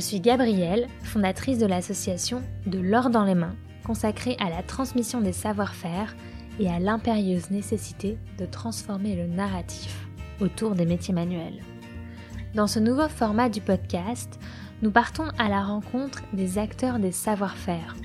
suis Gabrielle, fondatrice de l'association De l'or dans les mains, consacrée à la transmission des savoir-faire et à l'impérieuse nécessité de transformer le narratif autour des métiers manuels. Dans ce nouveau format du podcast, nous partons à la rencontre des acteurs des savoir-faire,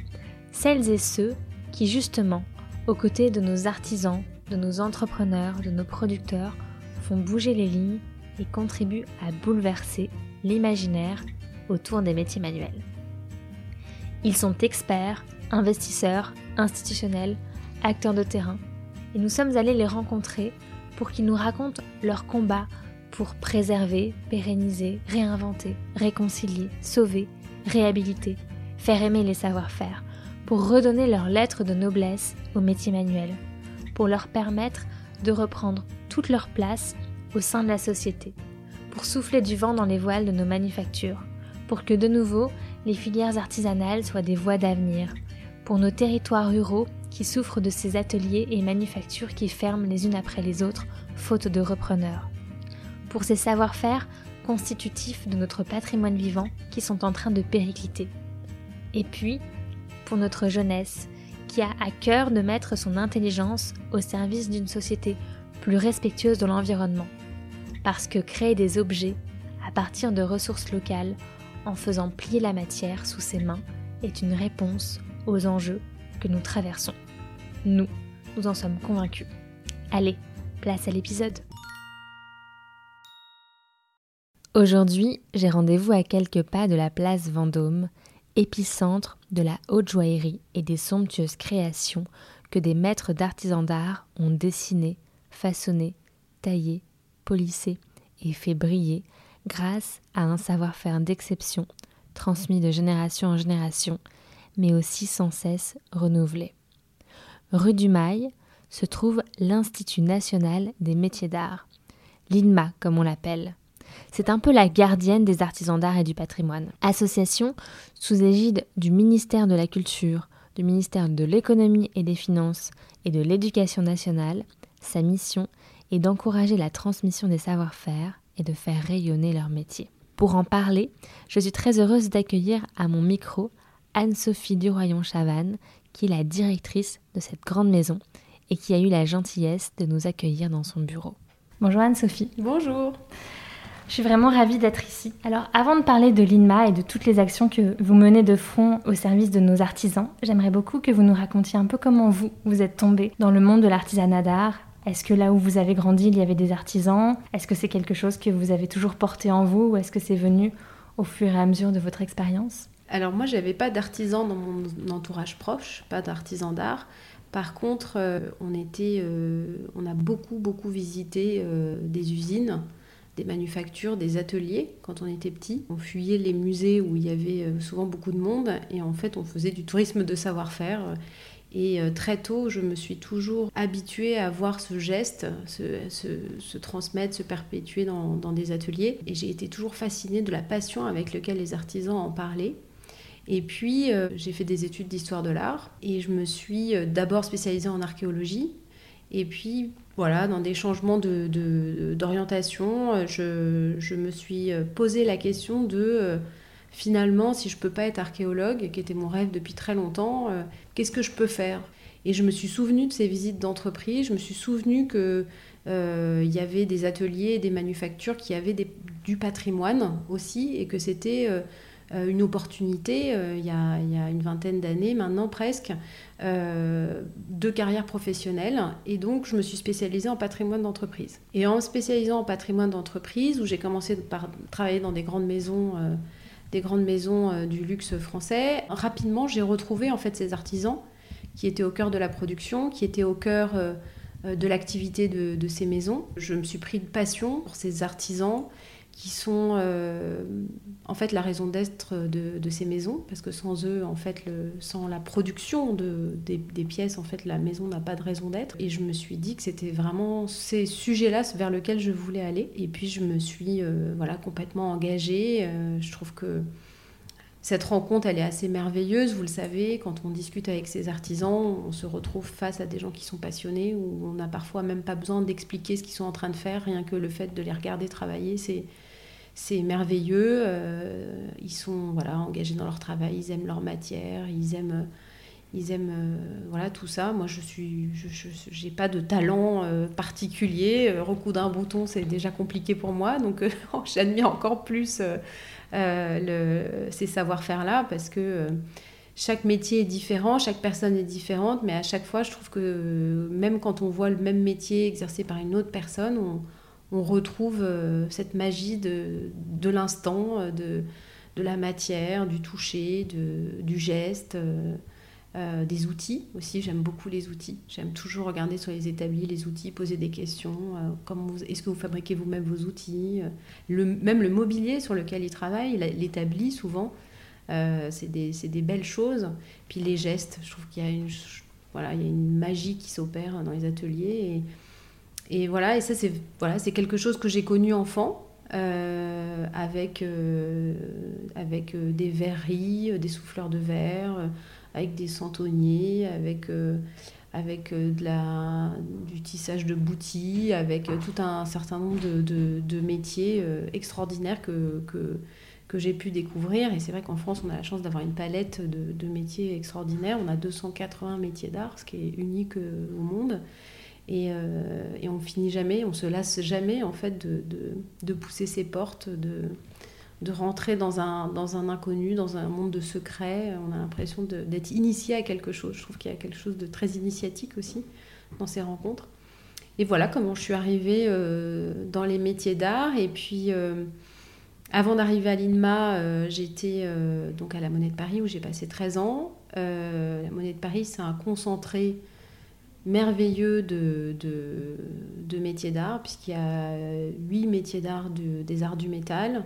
celles et ceux qui justement, aux côtés de nos artisans, de nos entrepreneurs, de nos producteurs, font bouger les lignes et contribuent à bouleverser l'imaginaire autour des métiers manuels. Ils sont experts, investisseurs, institutionnels, acteurs de terrain, et nous sommes allés les rencontrer pour qu'ils nous racontent leur combat pour préserver, pérenniser, réinventer, réconcilier, sauver, réhabiliter, faire aimer les savoir-faire, pour redonner leur lettre de noblesse aux métiers manuels, pour leur permettre de reprendre toute leur place au sein de la société, pour souffler du vent dans les voiles de nos manufactures, pour que de nouveau les filières artisanales soient des voies d'avenir, pour nos territoires ruraux qui souffrent de ces ateliers et manufactures qui ferment les unes après les autres, faute de repreneurs. Pour ces savoir-faire constitutifs de notre patrimoine vivant qui sont en train de péricliter. Et puis, pour notre jeunesse, qui a à cœur de mettre son intelligence au service d'une société plus respectueuse de l'environnement. Parce que créer des objets à partir de ressources locales en faisant plier la matière sous ses mains est une réponse aux enjeux que nous traversons. Nous, nous en sommes convaincus. Allez, place à l'épisode. Aujourd'hui, j'ai rendez-vous à quelques pas de la place Vendôme, épicentre de la haute joaillerie et des somptueuses créations que des maîtres d'artisans d'art ont dessinées, façonnées, taillées, polissées et fait briller grâce à un savoir-faire d'exception transmis de génération en génération, mais aussi sans cesse renouvelé. Rue du Mail se trouve l'Institut national des métiers d'art, l'INMA comme on l'appelle. C'est un peu la gardienne des artisans d'art et du patrimoine. Association sous égide du ministère de la Culture, du ministère de l'Économie et des Finances et de l'Éducation nationale, sa mission est d'encourager la transmission des savoir-faire et de faire rayonner leur métier. Pour en parler, je suis très heureuse d'accueillir à mon micro Anne-Sophie Duroyon-Chavannes, qui est la directrice de cette grande maison et qui a eu la gentillesse de nous accueillir dans son bureau. Bonjour Anne-Sophie. Bonjour. Je suis vraiment ravie d'être ici. Alors avant de parler de l'INMA et de toutes les actions que vous menez de front au service de nos artisans, j'aimerais beaucoup que vous nous racontiez un peu comment vous, vous êtes tombé dans le monde de l'artisanat d'art, est-ce que là où vous avez grandi, il y avait des artisans? Est-ce que c'est quelque chose que vous avez toujours porté en vous ou est-ce que c'est venu au fur et à mesure de votre expérience? Alors moi, j'avais pas d'artisans dans mon entourage proche, pas d'artisans d'art. Par contre, euh, on, était, euh, on a beaucoup, beaucoup visité euh, des usines, des manufactures, des ateliers quand on était petit. On fuyait les musées où il y avait souvent beaucoup de monde et en fait, on faisait du tourisme de savoir-faire. Et euh, très tôt, je me suis toujours habituée à voir ce geste se, transmettre, se perpétuer dans, des ateliers. Et j'ai été toujours fascinée de la passion avec laquelle les artisans en parlaient. Et puis, euh, j'ai fait des études d'histoire de l'art et je me suis euh, d'abord spécialisée en archéologie. Et puis, voilà, dans des changements d'orientation, de, je, je, me suis posé la question de finalement, si je peux pas être archéologue, qui était mon rêve depuis très longtemps, euh, qu'est-ce que je peux faire? Et je me suis souvenu de ces visites d'entreprise, je me suis souvenu que euh, il y avait des ateliers, des manufactures qui avaient du patrimoine aussi, et que c'était euh, une opportunité, il y, a, il, y a, une vingtaine d'années maintenant presque, de carrière professionnelle. Et donc, je me suis spécialisée en patrimoine d'entreprise. Et en spécialisant en patrimoine d'entreprise, où j'ai commencé par travailler dans des grandes maisons des grandes maisons euh, du luxe français. Rapidement, j'ai retrouvé en fait ces artisans qui étaient au cœur de la production, qui étaient au cœur euh, euh, de l'activité de, ces maisons. Je me suis pris de passion pour ces artisans qui sont euh, en fait la raison d'être de, ces maisons, parce que sans eux, en fait, sans la production de, des, pièces, en fait, la maison n'a pas de raison d'être. Et je me suis dit que c'était vraiment ces sujets-là vers lesquels je voulais aller. Et puis je me suis euh, voilà complètement engagée. Euh, je trouve que cette rencontre, elle est assez merveilleuse, vous le savez, quand on discute avec ces artisans, on se retrouve face à des gens qui sont passionnés, où on n'a parfois même pas besoin d'expliquer ce qu'ils sont en train de faire, rien que le fait de les regarder travailler, c'est merveilleux. Euh, ils sont voilà, engagés dans leur travail, ils aiment leur matière, ils aiment, ils aiment euh, voilà, tout ça. Moi, je suis, n'ai pas de talent euh, particulier. recoudre un bouton, c'est déjà compliqué pour moi. Donc, j'admire encore plus ces savoir-faire-là parce que chaque métier est différent, chaque personne est différente, mais à chaque fois, je trouve que même quand on voit le même métier exercé par une autre personne, on retrouve euh, cette magie de, l'instant, euh, de, la matière, du toucher, du geste, euh, des outils aussi. J'aime beaucoup les outils. J'aime toujours regarder sur les établis les outils, poser des questions. est-ce que vous fabriquez vous-même vos outils le, Même le mobilier sur lequel ils travaillent, l'établi souvent, c'est des, des, belles choses. Puis les gestes, je trouve qu'il y a une, voilà, il y a une magie qui s'opère dans les ateliers. Et, voilà, et ça, c'est voilà, quelque chose que j'ai connu enfant, euh, avec, euh, avec euh, des verreries, des souffleurs de verre, avec des santonniers, avec, avec de la, du tissage de boutis, avec tout un certain nombre de, de, de métiers extraordinaires que, que, que j'ai pu découvrir. Et c'est vrai qu'en France, on a la chance d'avoir une palette de, de, métiers extraordinaires. On a 280 métiers d'art, ce qui est unique au monde. Et, euh, et, on finit jamais, on se lasse jamais en fait de, de, de pousser ses portes, de, de rentrer dans un, inconnu, dans un monde de secrets. On a l'impression d'être initié à quelque chose. Je trouve qu'il y a quelque chose de très initiatique aussi dans ces rencontres. Et voilà comment je suis arrivée euh, dans les métiers d'art. Et puis, euh, avant d'arriver à l'INMA, j'étais donc à la Monnaie de Paris où j'ai passé 13 ans. la Monnaie de Paris, c'est un concentré merveilleux de métiers d'art, puisqu'il y a huit métiers d'art des arts du métal.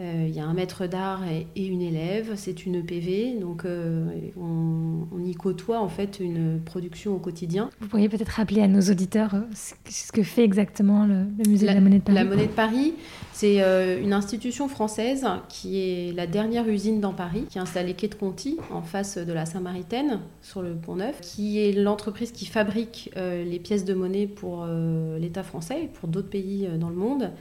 Euh, il y a un maître d'art et, une élève, c'est une PV, donc euh, on, y côtoie en fait une production au quotidien. Vous pourriez peut-être rappeler à nos auditeurs euh, ce que fait exactement le, musée de la Monnaie de Paris. La Monnaie de Paris, c'est une institution française qui est la dernière usine dans Paris, qui est installée quai de Conti, en face de la Saint-Maritaine, sur le Pont Neuf, qui est l'entreprise qui fabrique les pièces de monnaie pour l'État français et pour d'autres pays dans le monde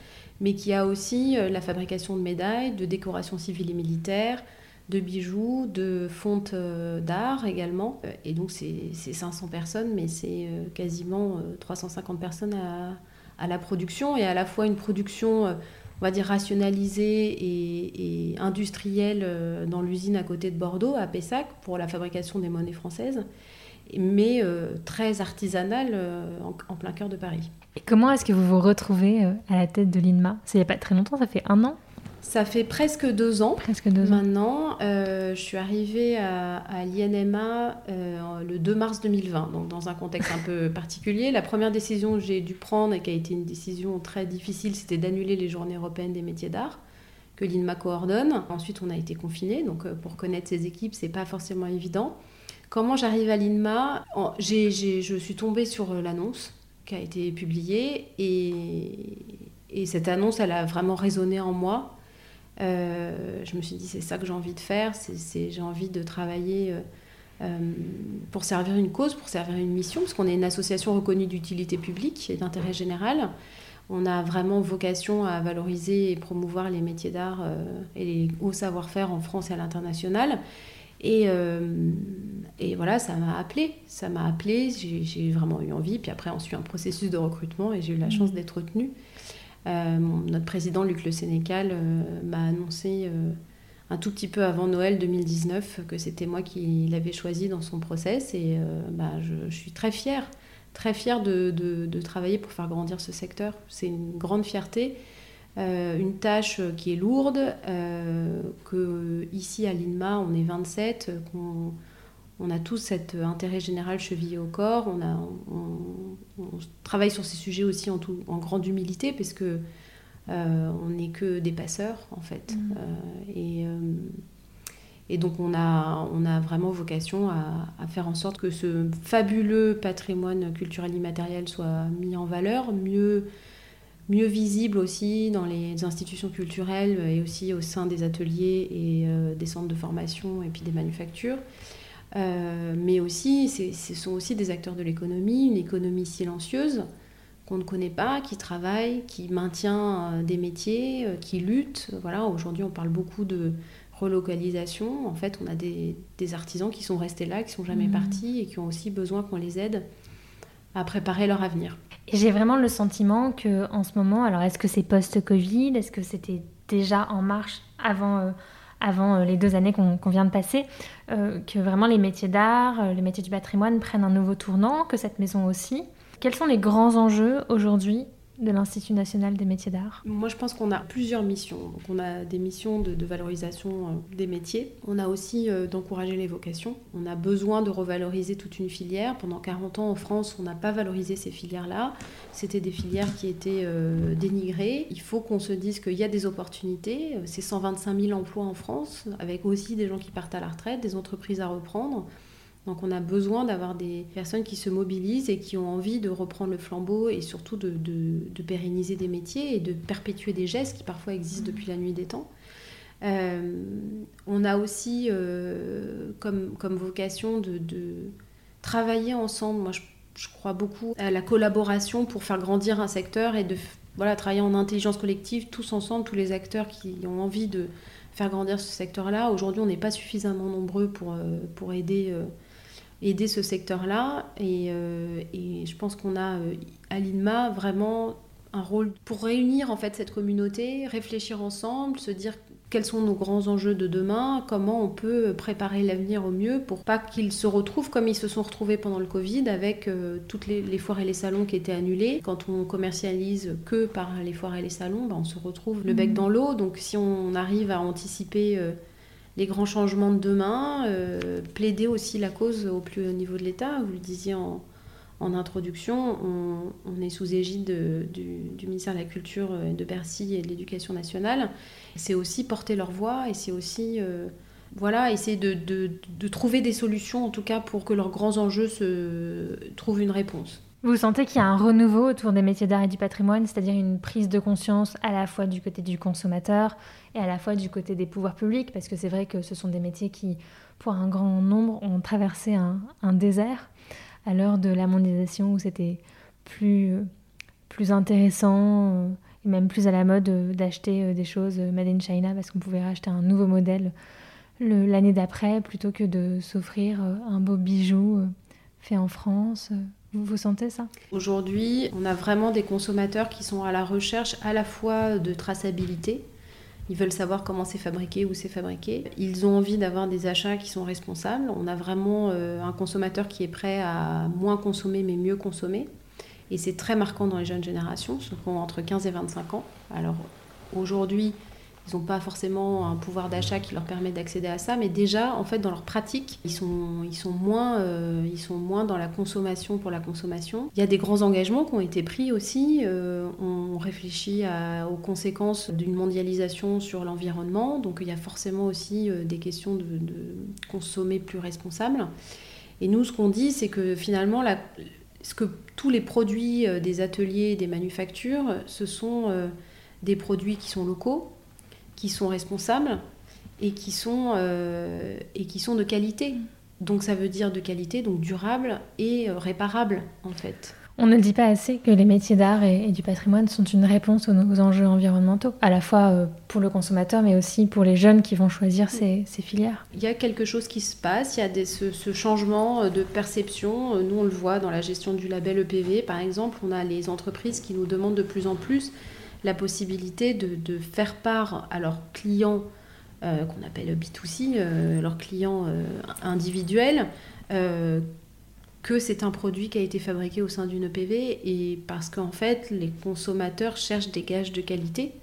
mais qui a aussi euh, la fabrication de médailles, de décorations civiles et militaires, de bijoux, de fontes euh, d'art également. Euh, et donc c'est 500 personnes, mais c'est quasiment 350 personnes à, la production, et à la fois une production, on va dire, rationalisée et, et industrielle dans l'usine à côté de Bordeaux, à Pessac, pour la fabrication des monnaies françaises, mais très artisanale en plein cœur de Paris. Et comment est-ce que vous vous retrouvez euh, à la tête de l'INMA? C'est il pas très longtemps, ça fait un an? Ça fait presque deux ans. Presque deux ans. Maintenant, euh, je suis arrivée à, l'INMA euh, le 2 mars 2020, donc dans un contexte un peu particulier. La première décision que j'ai dû prendre et qui a été une décision très difficile, c'était d'annuler les journées européennes des métiers d'art que l'INMA coordonne. Ensuite, on a été confinés, donc pour connaître ces équipes, c'est pas forcément évident. Comment j'arrive à l'INMA? Je suis tombée sur l'annonce qui a été publiée et, et, cette annonce, elle a vraiment résonné en moi. Euh, je me suis dit, c'est ça que j'ai envie de faire, c'est, j'ai envie de travailler euh, euh, pour servir une cause, pour servir une mission, parce qu'on est une association reconnue d'utilité publique et d'intérêt général. On a vraiment vocation à valoriser et promouvoir les métiers d'art et les hauts savoir-faire en France et à l'international. Et, et voilà, ça m'a appelé. Ça m'a appelé, j'ai vraiment eu envie. Puis après, on suit un processus de recrutement et j'ai eu la chance mmh. d'être retenue. Euh, notre président, Luc Le Sénécal, euh, m'a annoncé un tout petit peu avant Noël 2019 que c'était moi qui l'avais choisi dans son process. Et bah, je, suis très fière, très fière de, travailler pour faire grandir ce secteur. C'est une grande fierté. Euh, une tâche qui est lourde, euh, ici à l'INMA on est 27, qu'on on a tous cet intérêt général chevillé au corps, on, a, on, travaille sur ces sujets aussi en, tout, en grande humilité parce que euh, on n'est que des passeurs en fait. Mmh. et, et, donc on a, on a vraiment vocation à, à, faire en sorte que ce fabuleux patrimoine culturel immatériel soit mis en valeur, mieux mieux visible aussi dans les institutions culturelles et aussi au sein des ateliers et euh, des centres de formation et puis des manufactures. Euh, mais aussi, ce sont aussi des acteurs de l'économie, une économie silencieuse qu'on ne connaît pas, qui travaille, qui maintient des métiers, qui lutte. Voilà, aujourd'hui, on parle beaucoup de relocalisation. En fait, on a des, artisans qui sont restés là, qui sont jamais mmh. partis et qui ont aussi besoin qu'on les aide à préparer leur avenir. J'ai vraiment le sentiment que en ce moment, alors est-ce que c'est post-Covid, est-ce que c'était déjà en marche avant, euh, avant euh, les deux années qu'on vient de passer, euh, que vraiment les métiers d'art, les métiers du patrimoine prennent un nouveau tournant, que cette maison aussi. Quels sont les grands enjeux aujourd'hui de l'Institut national des métiers d'art Moi, je pense qu'on a plusieurs missions. Donc, on a des missions de, valorisation euh, des métiers. On a aussi euh, d'encourager les vocations. On a besoin de revaloriser toute une filière. Pendant 40 ans, en France, on n'a pas valorisé ces filières-là. C'était des filières qui étaient euh, dénigrées. Il faut qu'on se dise qu'il y a des opportunités. C'est 125 000 emplois en France, avec aussi des gens qui partent à la retraite, des entreprises à reprendre. Donc on a besoin d'avoir des personnes qui se mobilisent et qui ont envie de reprendre le flambeau et surtout de, pérenniser des métiers et de perpétuer des gestes qui parfois existent depuis la nuit des temps. Euh, on a aussi euh, comme, vocation de, travailler ensemble. Moi, je, crois beaucoup à la collaboration pour faire grandir un secteur et de travailler en intelligence collective, tous ensemble, tous les acteurs qui ont envie de faire grandir ce secteur-là. Aujourd'hui, on n'est pas suffisamment nombreux pour, euh, pour aider aider ce secteur-là. Et, euh, et, je pense qu'on a euh, à l'INMA vraiment un rôle pour réunir en fait cette communauté, réfléchir ensemble, se dire quels sont nos grands enjeux de demain, comment on peut préparer l'avenir au mieux pour pas qu'ils se retrouvent comme ils se sont retrouvés pendant le Covid avec euh, toutes les, les, foires et les salons qui étaient annulés. Quand on commercialise que par les foires et les salons, ben, on se retrouve le bec mmh. dans l'eau. Donc si on arrive à anticiper les grands changements de demain, euh, plaider aussi la cause au plus haut niveau de l'État. Vous le disiez en, introduction, on, est sous égide du, ministère de la Culture de Bercy et de l'Éducation nationale. C'est aussi porter leur voix et c'est aussi euh, voilà, essayer de, de, trouver des solutions, en tout cas pour que leurs grands enjeux se trouvent une réponse. Vous sentez qu'il y a un renouveau autour des métiers d'art et du patrimoine, c'est-à-dire une prise de conscience à la fois du côté du consommateur et à la fois du côté des pouvoirs publics, parce que c'est vrai que ce sont des métiers qui, pour un grand nombre, ont traversé un, désert à l'heure de la mondialisation où c'était plus, plus intéressant et même plus à la mode d'acheter euh, des choses made in China parce qu'on pouvait racheter un nouveau modèle l'année d'après plutôt que de s'offrir euh, un beau bijou euh, fait en France. Vous, sentez ça? Aujourd'hui, on a vraiment des consommateurs qui sont à la recherche à la fois de traçabilité, ils veulent savoir comment c'est fabriqué, où c'est fabriqué. Ils ont envie d'avoir des achats qui sont responsables. On a vraiment euh, un consommateur qui est prêt à moins consommer mais mieux consommer. Et c'est très marquant dans les jeunes générations, ceux qui entre 15 et 25 ans. Alors aujourd'hui, ils n'ont pas forcément un pouvoir d'achat qui leur permet d'accéder à ça, mais déjà, en fait, dans leur pratique, ils sont, moins, euh, ils sont moins dans la consommation pour la consommation. Il y a des grands engagements qui ont été pris aussi. Euh, on réfléchit aux conséquences d'une mondialisation sur l'environnement, donc il y a forcément aussi euh, des questions de, consommer plus responsable. Et nous, ce qu'on dit, c'est que finalement, ce que tous les produits des ateliers, des manufactures, ce sont des produits qui sont locaux, qui sont responsables et qui sont, euh, et qui sont de qualité. Donc ça veut dire de qualité, donc durable et euh, réparable en fait. On ne dit pas assez que les métiers d'art et, du patrimoine sont une réponse aux, aux, enjeux environnementaux, à la fois euh, pour le consommateur, mais aussi pour les jeunes qui vont choisir ces, ces filières. Il y a quelque chose qui se passe, il y a des, ce, ce, changement de perception. Nous, on le voit dans la gestion du label EPV, par exemple, on a les entreprises qui nous demandent de plus en plus la possibilité de, faire part à leurs clients, euh, qu'on appelle B2C, euh, leurs clients euh, individuels, que c'est un produit qui a été fabriqué au sein d'une EPV et parce qu'en fait, les consommateurs cherchent des gages de qualité.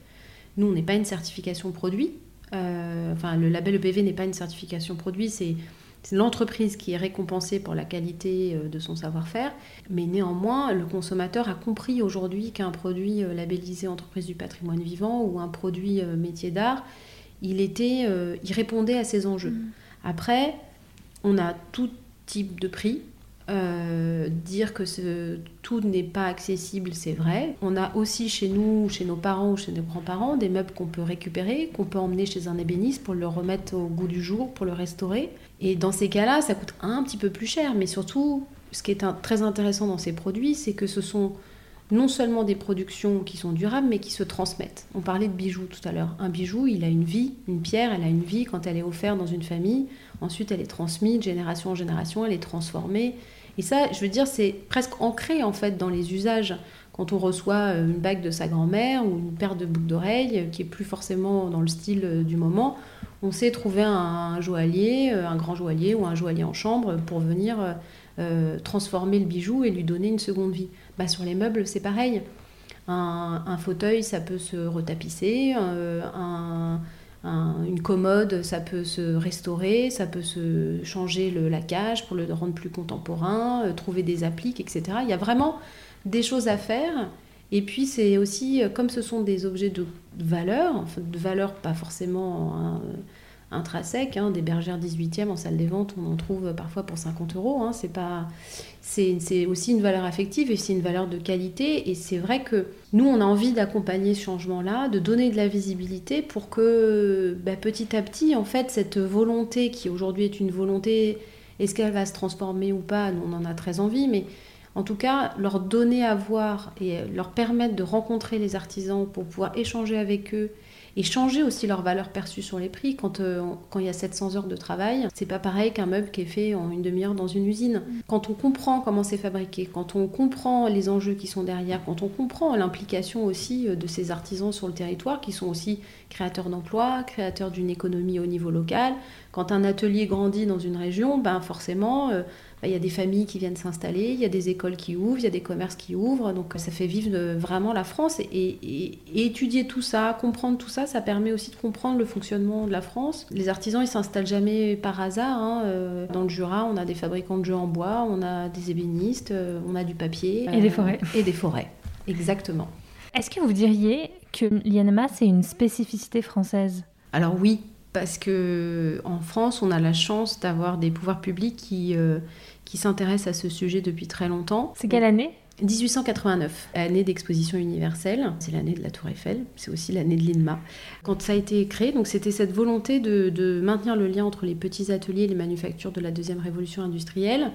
Nous, on n'est pas une certification produit. enfin, le label EPV n'est pas une certification produit, c'est c'est l'entreprise qui est récompensée pour la qualité euh, de son savoir-faire, mais néanmoins, le consommateur a compris aujourd'hui qu'un produit euh, labellisé entreprise du patrimoine vivant ou un produit euh, métier d'art, il, était, il répondait à ces enjeux. Mm. Après, on a tout type de prix. dire que ce, tout n'est pas accessible, c'est vrai. On a aussi chez nous, chez nos parents ou chez nos grands-parents, des meubles qu'on peut récupérer, qu'on peut emmener chez un ébéniste pour le remettre au goût du jour, pour le restaurer. Et dans ces cas-là, ça coûte un petit peu plus cher, mais surtout, ce qui est très intéressant dans ces produits, c'est que ce sont non seulement des productions qui sont durables, mais qui se transmettent. On parlait de bijoux tout à l'heure. Un bijou, il a une vie, une pierre, elle a une vie quand elle est offerte dans une famille. Ensuite, elle est transmise de génération en génération, elle est transformée. Et ça, je veux dire, c'est presque ancré en fait dans les usages. Quand on reçoit euh, une bague de sa grand-mère ou une paire de boucles d'oreilles qui est plus forcément dans le style euh, du moment, on sait trouver un joaillier, euh, un grand joaillier ou un joaillier en chambre pour venir transformer le bijou et lui donner une seconde vie. Bah, sur les meubles, c'est pareil. Un, fauteuil, ça peut se retapisser. une commode, ça peut se restaurer, ça peut se changer le laquage pour le rendre plus contemporain, trouver des appliques, etc. Il y a vraiment des choses à faire. Et puis c'est aussi, euh, comme ce sont des objets de valeur, de valeur pas forcément hein, intrinsèque, hein, des bergères 18e en salle des ventes, on en trouve parfois pour 50 euros. Hein, c'est pas, c'est aussi une valeur affective et c'est une valeur de qualité. Et c'est vrai que nous, on a envie d'accompagner ce changement-là, de donner de la visibilité pour que bah, petit à petit, en fait, cette volonté qui aujourd'hui est une volonté, est-ce qu'elle va se transformer ou pas? Nous, on en a très envie, mais en tout cas, leur donner à voir et leur permettre de rencontrer les artisans pour pouvoir échanger avec eux et changer aussi leur valeur perçue sur les prix. Quand, euh, quand il y a 700 heures de travail, c'est pas pareil qu'un meuble qui est fait en une demi-heure dans une usine. Quand on comprend comment c'est fabriqué, quand on comprend les enjeux qui sont derrière, quand on comprend l'implication aussi euh, de ces artisans sur le territoire qui sont aussi créateurs d'emplois, créateurs d'une économie au niveau local, quand un atelier grandit dans une région, ben forcément, euh, il y a des familles qui viennent s'installer, il y a des écoles qui ouvrent, il y a des commerces qui ouvrent. Donc ça fait vivre vraiment la France. Et, étudier tout ça, comprendre tout ça, ça permet aussi de comprendre le fonctionnement de la France. Les artisans, ils s'installent jamais par hasard. Hein. Euh, dans le Jura, on a des fabricants de jeux en bois, on a des ébénistes, euh, on a du papier. Et des forêts. Et des forêts, exactement. Est-ce que vous diriez que l'INMA, c'est une spécificité française? Alors oui, parce que en France, on a la chance d'avoir des pouvoirs publics qui, euh, qui s'intéressent à ce sujet depuis très longtemps. C'est quelle année? 1889, année d'exposition universelle, c'est l'année de la Tour Eiffel, c'est aussi l'année de l'INMA. Quand ça a été créé, donc c'était cette volonté de, de, maintenir le lien entre les petits ateliers et les manufactures de la deuxième révolution industrielle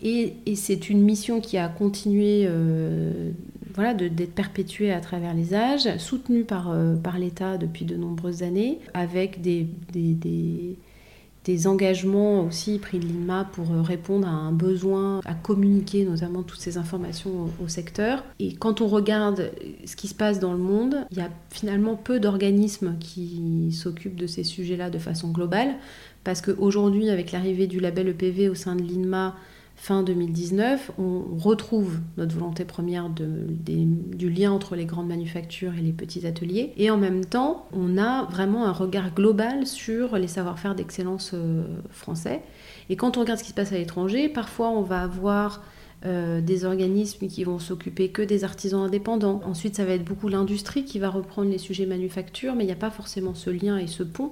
et, c'est une mission qui a continué euh, voilà, d'être perpétuée à travers les âges, soutenue par, euh, par l'État depuis de nombreuses années, avec des, des, des, engagements aussi pris de l'INMA pour euh, répondre à un besoin à communiquer notamment toutes ces informations au, secteur. Et quand on regarde ce qui se passe dans le monde, il y a finalement peu d'organismes qui s'occupent de ces sujets-là de façon globale, parce qu'aujourd'hui, avec l'arrivée du label EPV au sein de l'INMA, fin 2019, on retrouve notre volonté première du lien entre les grandes manufactures et les petits ateliers. Et en même temps, on a vraiment un regard global sur les savoir-faire d'excellence euh, français. Et quand on regarde ce qui se passe à l'étranger, parfois on va avoir euh, des organismes qui vont s'occuper que des artisans indépendants. Ensuite, ça va être beaucoup l'industrie qui va reprendre les sujets manufacture, mais il n'y a pas forcément ce lien et ce pont.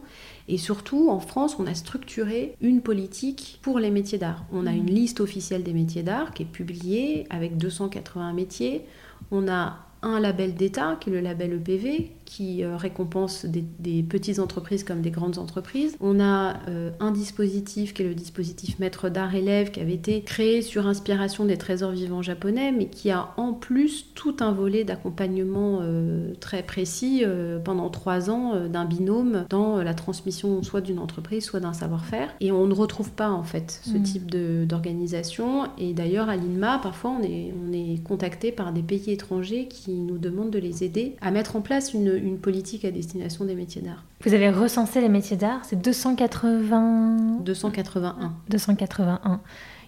Et surtout, en France, on a structuré une politique pour les métiers d'art. On a une liste officielle des métiers d'art qui est publiée avec 281 métiers. On a un label d'État, qui est le label EPV, qui euh, récompense des, petites entreprises comme des grandes entreprises. On a euh, un dispositif qui est le dispositif maître d'art élève, qui avait été créé sur inspiration des trésors vivants japonais, mais qui a en plus tout un volet d'accompagnement euh, très précis pendant trois ans d'un binôme dans la transmission soit d'une entreprise, soit d'un savoir-faire. Et on ne retrouve pas en fait ce mmh. type d'organisation. Et d'ailleurs, à l'INMA, parfois, on est, on est contacté par des pays étrangers qui nous demandent de les aider à mettre en place une, une politique à destination des métiers d'art. Vous avez recensé les métiers d'art, c'est 280... 281. 281.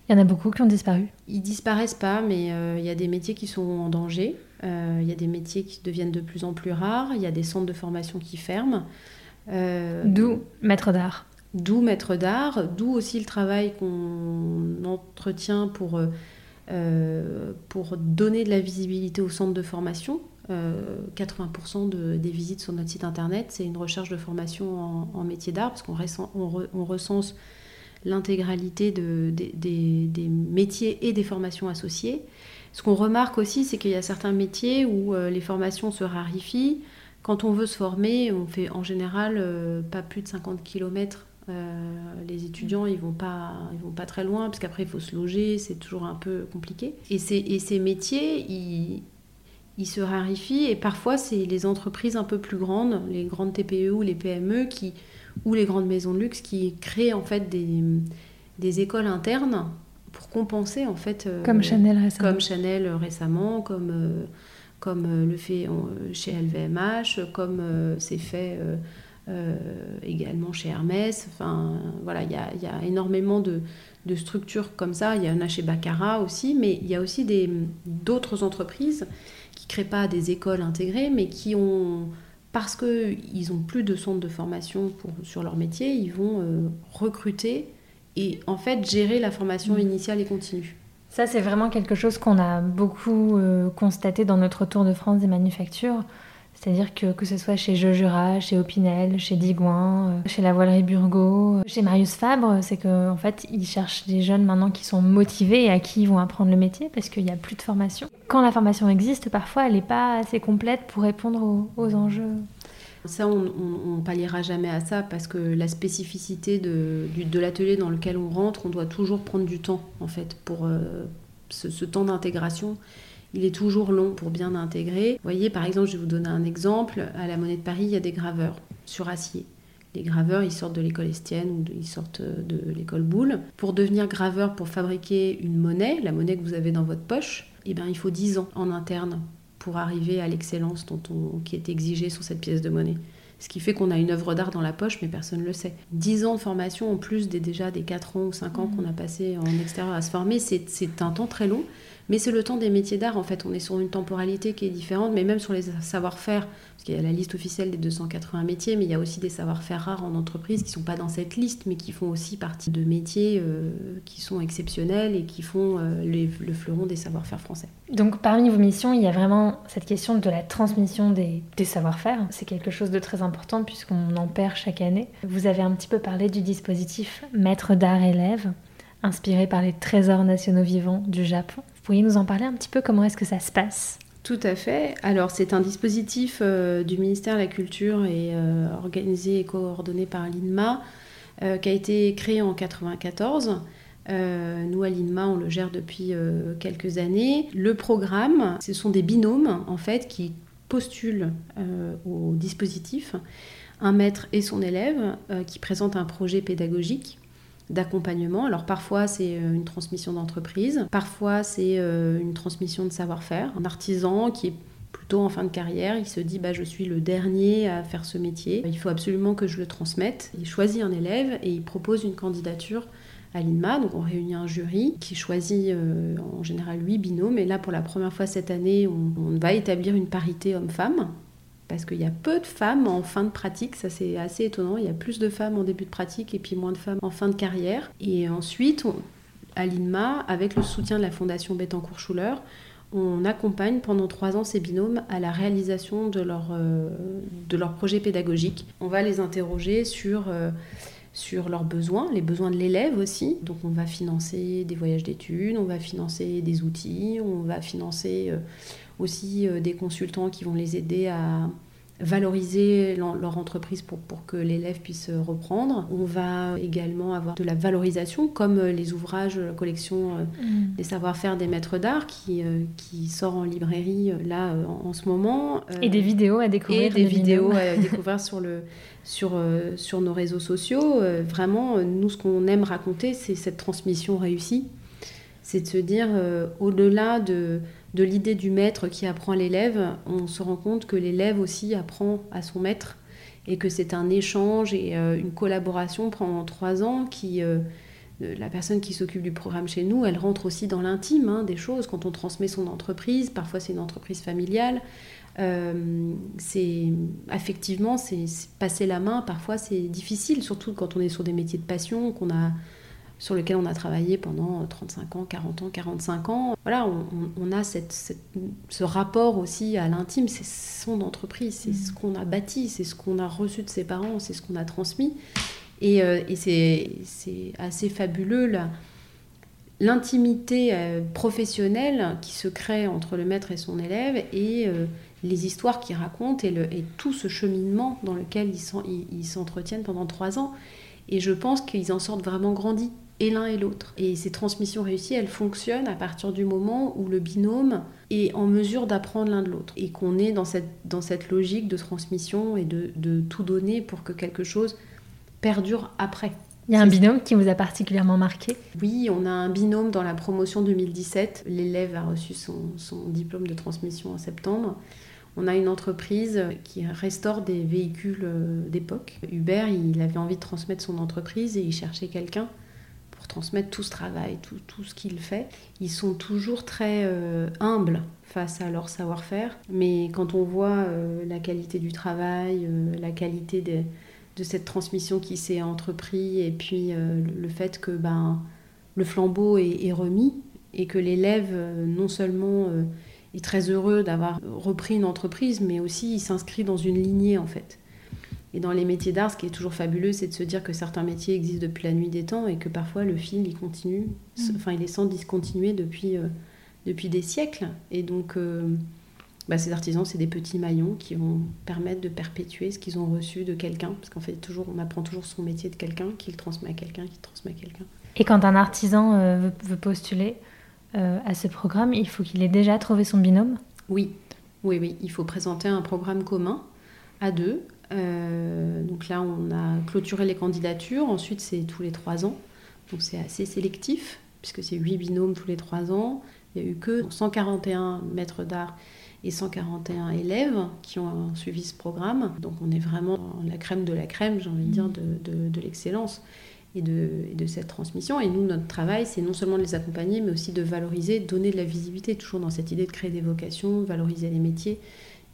Il y en a beaucoup qui ont disparu Ils disparaissent pas, mais euh, il y a des métiers qui sont en danger. Euh, il y a des métiers qui deviennent de plus en plus rares. Il y a des centres de formation qui ferment. Euh, d'où maître d'art. D'où maître d'art, d'où aussi le travail qu'on entretient pour, pour donner de la visibilité aux centres de formation. 80% euh, des visites sur notre site internet, c'est une recherche de formation en, métier d'art, parce qu'on on, recense l'intégralité de, des, métiers et des formations associées. Ce qu'on remarque aussi, c'est qu'il y a certains métiers où euh, les formations se raréfient. Quand on veut se former, on fait en général euh, pas plus de 50 km. Les étudiants, ils vont pas, ils vont pas très loin, parce qu'après il faut se loger, c'est toujours un peu compliqué. Et, et ces métiers, ils, il se raréfie et parfois c'est les entreprises un peu plus grandes, les grandes TPE ou les PME qui, ou les grandes maisons de luxe qui créent en fait des, des écoles internes pour compenser en fait. Euh, comme Chanel récemment. Comme Chanel récemment, comme, euh, comme euh, le fait chez LVMH, comme c'est fait également chez Hermès. Enfin voilà, il y a, y a, énormément de, de, structures comme ça. Il y en a chez Baccarat aussi, mais il y a aussi d'autres entreprises qui créent pas des écoles intégrées, mais qui ont parce qu'ils n'ont plus de centre de formation pour, sur leur métier, ils vont recruter et en fait gérer la formation mm. initiale et continue. Ça, c'est vraiment quelque chose qu'on a beaucoup euh, constaté dans notre tour de France des manufactures. C'est-à-dire que que ce soit chez Jojura, chez Opinel, chez Digouin, euh, chez la voilerie Burgo, chez Marius Fabre, c'est qu'en en fait, ils cherchent des jeunes maintenant qui sont motivés et à qui ils vont apprendre le métier parce qu'il n'y a plus de formation. Quand la formation existe, parfois, elle n'est pas assez complète pour répondre aux enjeux ça, on, ne palliera jamais à ça parce que la spécificité de, l'atelier dans lequel on rentre, on doit toujours prendre du temps en fait pour euh, ce, temps d'intégration. Il est toujours long pour bien intégrer. Vous voyez, par exemple, je vais vous donner un exemple. À la Monnaie de Paris, il y a des graveurs sur acier. Les graveurs, ils sortent de l'école Estienne ou ils sortent de l'école Boulle. Pour devenir graveur, pour fabriquer une monnaie, la monnaie que vous avez dans votre poche, eh ben, il faut 10 ans en interne pour arriver à l'excellence qui est exigée sur cette pièce de monnaie. Ce qui fait qu'on a une œuvre d'art dans la poche, mais personne ne le sait. 10 ans de formation en plus des déjà des 4 ans ou 5 ans mmh. qu'on a passé en extérieur à se former, c'est un temps très long. Mais c'est le temps des métiers d'art, en fait. On est sur une temporalité qui est différente, mais même sur les savoir-faire, parce qu'il y a la liste officielle des 280 métiers, mais il y a aussi des savoir-faire rares en entreprise qui ne sont pas dans cette liste, mais qui font aussi partie de métiers euh, qui sont exceptionnels et qui font euh, le fleuron des savoir-faire français. Donc parmi vos missions, il y a vraiment cette question de la transmission des, des savoir-faire. C'est quelque chose de très important puisqu'on en perd chaque année. Vous avez un petit peu parlé du dispositif maître d'art élève inspiré par les trésors nationaux vivants du Japon pourriez nous en parler un petit peu Comment est-ce que ça se passe? Tout à fait. Alors c'est un dispositif euh, du ministère de la Culture et euh, organisé et coordonné par l'INMA euh, qui a été créé en 1994. nous à l'INMA on le gère depuis quelques années. Le programme, ce sont des binômes en fait qui postulent au dispositif, un maître et son élève qui présentent un projet pédagogique d'accompagnement. Alors parfois c'est euh, une transmission d'entreprise, parfois c'est euh, une transmission de savoir-faire. Un artisan qui est plutôt en fin de carrière, il se dit bah, je suis le dernier à faire ce métier, il faut absolument que je le transmette. Il choisit un élève et il propose une candidature à l'INMA. Donc on réunit un jury qui choisit euh, en général huit binômes. Et là pour la première fois cette année, on va établir une parité homme-femme parce qu'il y a peu de femmes en fin de pratique, ça c'est assez étonnant, il y a plus de femmes en début de pratique et puis moins de femmes en fin de carrière. Et ensuite, à l'INMA, avec le soutien de la Fondation Bettencourt-Schuller, on accompagne pendant trois ans ces binômes à la réalisation de leur, euh, de leur projet pédagogique. On va les interroger sur, euh, sur leurs besoins, les besoins de l'élève aussi. Donc on va financer des voyages d'études, on va financer des outils, on va financer... Euh, aussi euh, des consultants qui vont les aider à valoriser leur entreprise pour, pour que l'élève puisse reprendre. On va également avoir de la valorisation, comme euh, les ouvrages, la collection euh, mm. des savoir-faire des maîtres d'art qui, qui sort en librairie là en, ce moment. Et des vidéos à découvrir. Et des, vidéos à découvrir sur, le, sur, sur nos réseaux sociaux. Vraiment, nous, ce qu'on aime raconter, c'est cette transmission réussie. C'est de se dire, au-delà de de l'idée du maître qui apprend l'élève, on se rend compte que l'élève aussi apprend à son maître et que c'est un échange et euh, une collaboration pendant trois ans qui... Euh, la personne qui s'occupe du programme chez nous, elle rentre aussi dans l'intime hein, des choses. Quand on transmet son entreprise, parfois c'est une entreprise familiale, euh, c'est effectivement c'est passer la main. Parfois c'est difficile, surtout quand on est sur des métiers de passion, qu'on a sur lequel on a travaillé pendant 35 ans, 40 ans, 45 ans. Voilà, on, a cette, ce rapport aussi à l'intime, c'est son entreprise, c'est ce mm. qu'on a bâti, c'est ce qu'on a reçu de ses parents, c'est ce qu'on a transmis. Et, euh, et c'est assez fabuleux l'intimité euh, professionnelle qui se crée entre le maître et son élève et euh, les histoires qu'il raconte et, le, et, tout ce cheminement dans lequel ils s'entretiennent pendant trois ans. Et je pense qu'ils en sortent vraiment grandis et l'un et l'autre. Et ces transmissions réussies, elles fonctionnent à partir du moment où le binôme est en mesure d'apprendre l'un de l'autre et qu'on est dans cette, dans cette logique de transmission et de, de tout donner pour que quelque chose perdure après. Il y a un binôme qui vous a particulièrement marqué? Oui, on a un binôme dans la promotion 2017. L'élève a reçu son, son, diplôme de transmission en septembre. On a une entreprise qui restaure des véhicules euh, d'époque. Hubert, il avait envie de transmettre son entreprise et il cherchait quelqu'un transmettre tout ce travail, tout, tout ce qu'il fait. Ils sont toujours très euh, humbles face à leur savoir-faire, mais quand on voit euh, la qualité du travail, euh, la qualité des, de cette transmission qui s'est entrepris et puis le fait que ben, le flambeau est, est remis et que l'élève non seulement est très heureux d'avoir repris une entreprise, mais aussi il s'inscrit dans une lignée en fait. Et dans les métiers d'art, ce qui est toujours fabuleux, c'est de se dire que certains métiers existent depuis la nuit des temps et que parfois le fil, il continue, mmh. enfin il est sans discontinuer depuis, euh, depuis des siècles. Et donc, euh, bah, ces artisans, c'est des petits maillons qui vont permettre de perpétuer ce qu'ils ont reçu de quelqu'un, parce qu'en fait, toujours, on apprend toujours son métier de quelqu'un, qui le transmet à quelqu'un, qui le transmet à quelqu'un. Et quand un artisan euh, veut, veut, postuler à ce programme, il faut qu'il ait déjà trouvé son binôme? Oui, oui, oui. Il faut présenter un programme commun à deux euh, donc là, on a clôturé les candidatures. Ensuite, c'est tous les trois ans. Donc c'est assez sélectif, puisque c'est huit binômes tous les trois ans. Il n'y a eu que 141 maîtres d'art et 141 élèves qui ont suivi ce programme. Donc on est vraiment la crème de la crème, j'ai envie de dire, de l'excellence et de, et de, cette transmission. Et nous, notre travail, c'est non seulement de les accompagner, mais aussi de valoriser, donner de la visibilité, toujours dans cette idée de créer des vocations, valoriser les métiers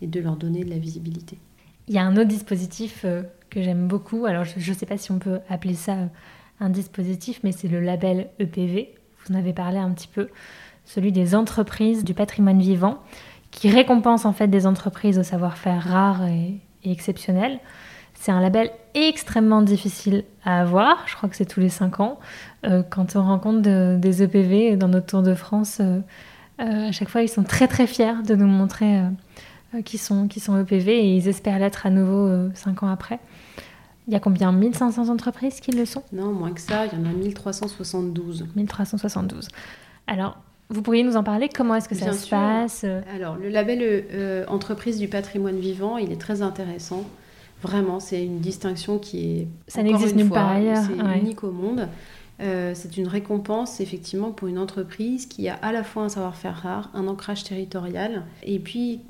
et de leur donner de la visibilité. Il y a un autre dispositif euh, que j'aime beaucoup. Alors, je ne sais pas si on peut appeler ça euh, un dispositif, mais c'est le label EPV. Vous en avez parlé un petit peu. Celui des entreprises du patrimoine vivant, qui récompense en fait des entreprises au savoir-faire rare et, exceptionnel. C'est un label extrêmement difficile à avoir. Je crois que c'est tous les 5 ans. Euh, quand on rencontre de, des EPV dans notre Tour de France, à chaque fois, ils sont très très fiers de nous montrer qui sont, qui sont EPV et ils espèrent l'être à nouveau euh, cinq ans après. Il y a combien? 1500 entreprises qui le sont? Non, moins que ça, il y en a 1372. 1372. Alors, vous pourriez nous en parler? Comment est-ce que ça se passe Alors, le label euh, Entreprise du patrimoine vivant, il est très intéressant. Vraiment, c'est une distinction qui est. Ça n'existe nulle part ailleurs. C'est ouais. unique au monde. Euh, c'est une récompense effectivement pour une entreprise qui a à la fois un savoir-faire rare, un ancrage territorial, et puis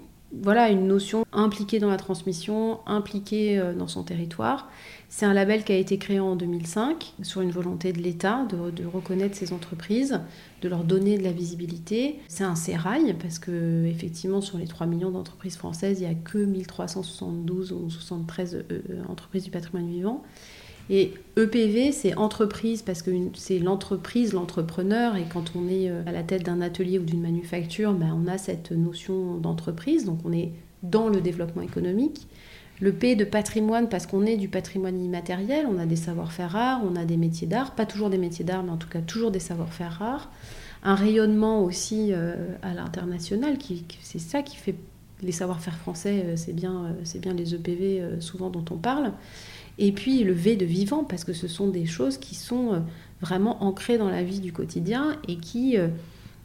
voilà une notion impliquée dans la transmission, impliquée euh, dans son territoire. C'est un label qui a été créé en 2005 sur une volonté de l'État de, reconnaître ces entreprises, de leur donner de la visibilité. C'est un sérail parce que effectivement sur les 3 millions d'entreprises françaises, il n'y a que 1372 ou 73 euh, entreprises du patrimoine vivant. Et EPV, c'est entreprise parce que c'est l'entreprise, l'entrepreneur. Et quand on est à la tête d'un atelier ou d'une manufacture, ben on a cette notion d'entreprise. Donc on est dans le développement économique. Le P de patrimoine parce qu'on est du patrimoine immatériel. On a des savoir-faire rares, on a des métiers d'art. Pas toujours des métiers d'art, mais en tout cas toujours des savoir-faire rares. Un rayonnement aussi euh, à l'international. C'est ça qui fait les savoir-faire français. C'est bien, bien les EPV euh, souvent dont on parle. Et puis le V de vivant, parce que ce sont des choses qui sont vraiment ancrées dans la vie du quotidien et qui,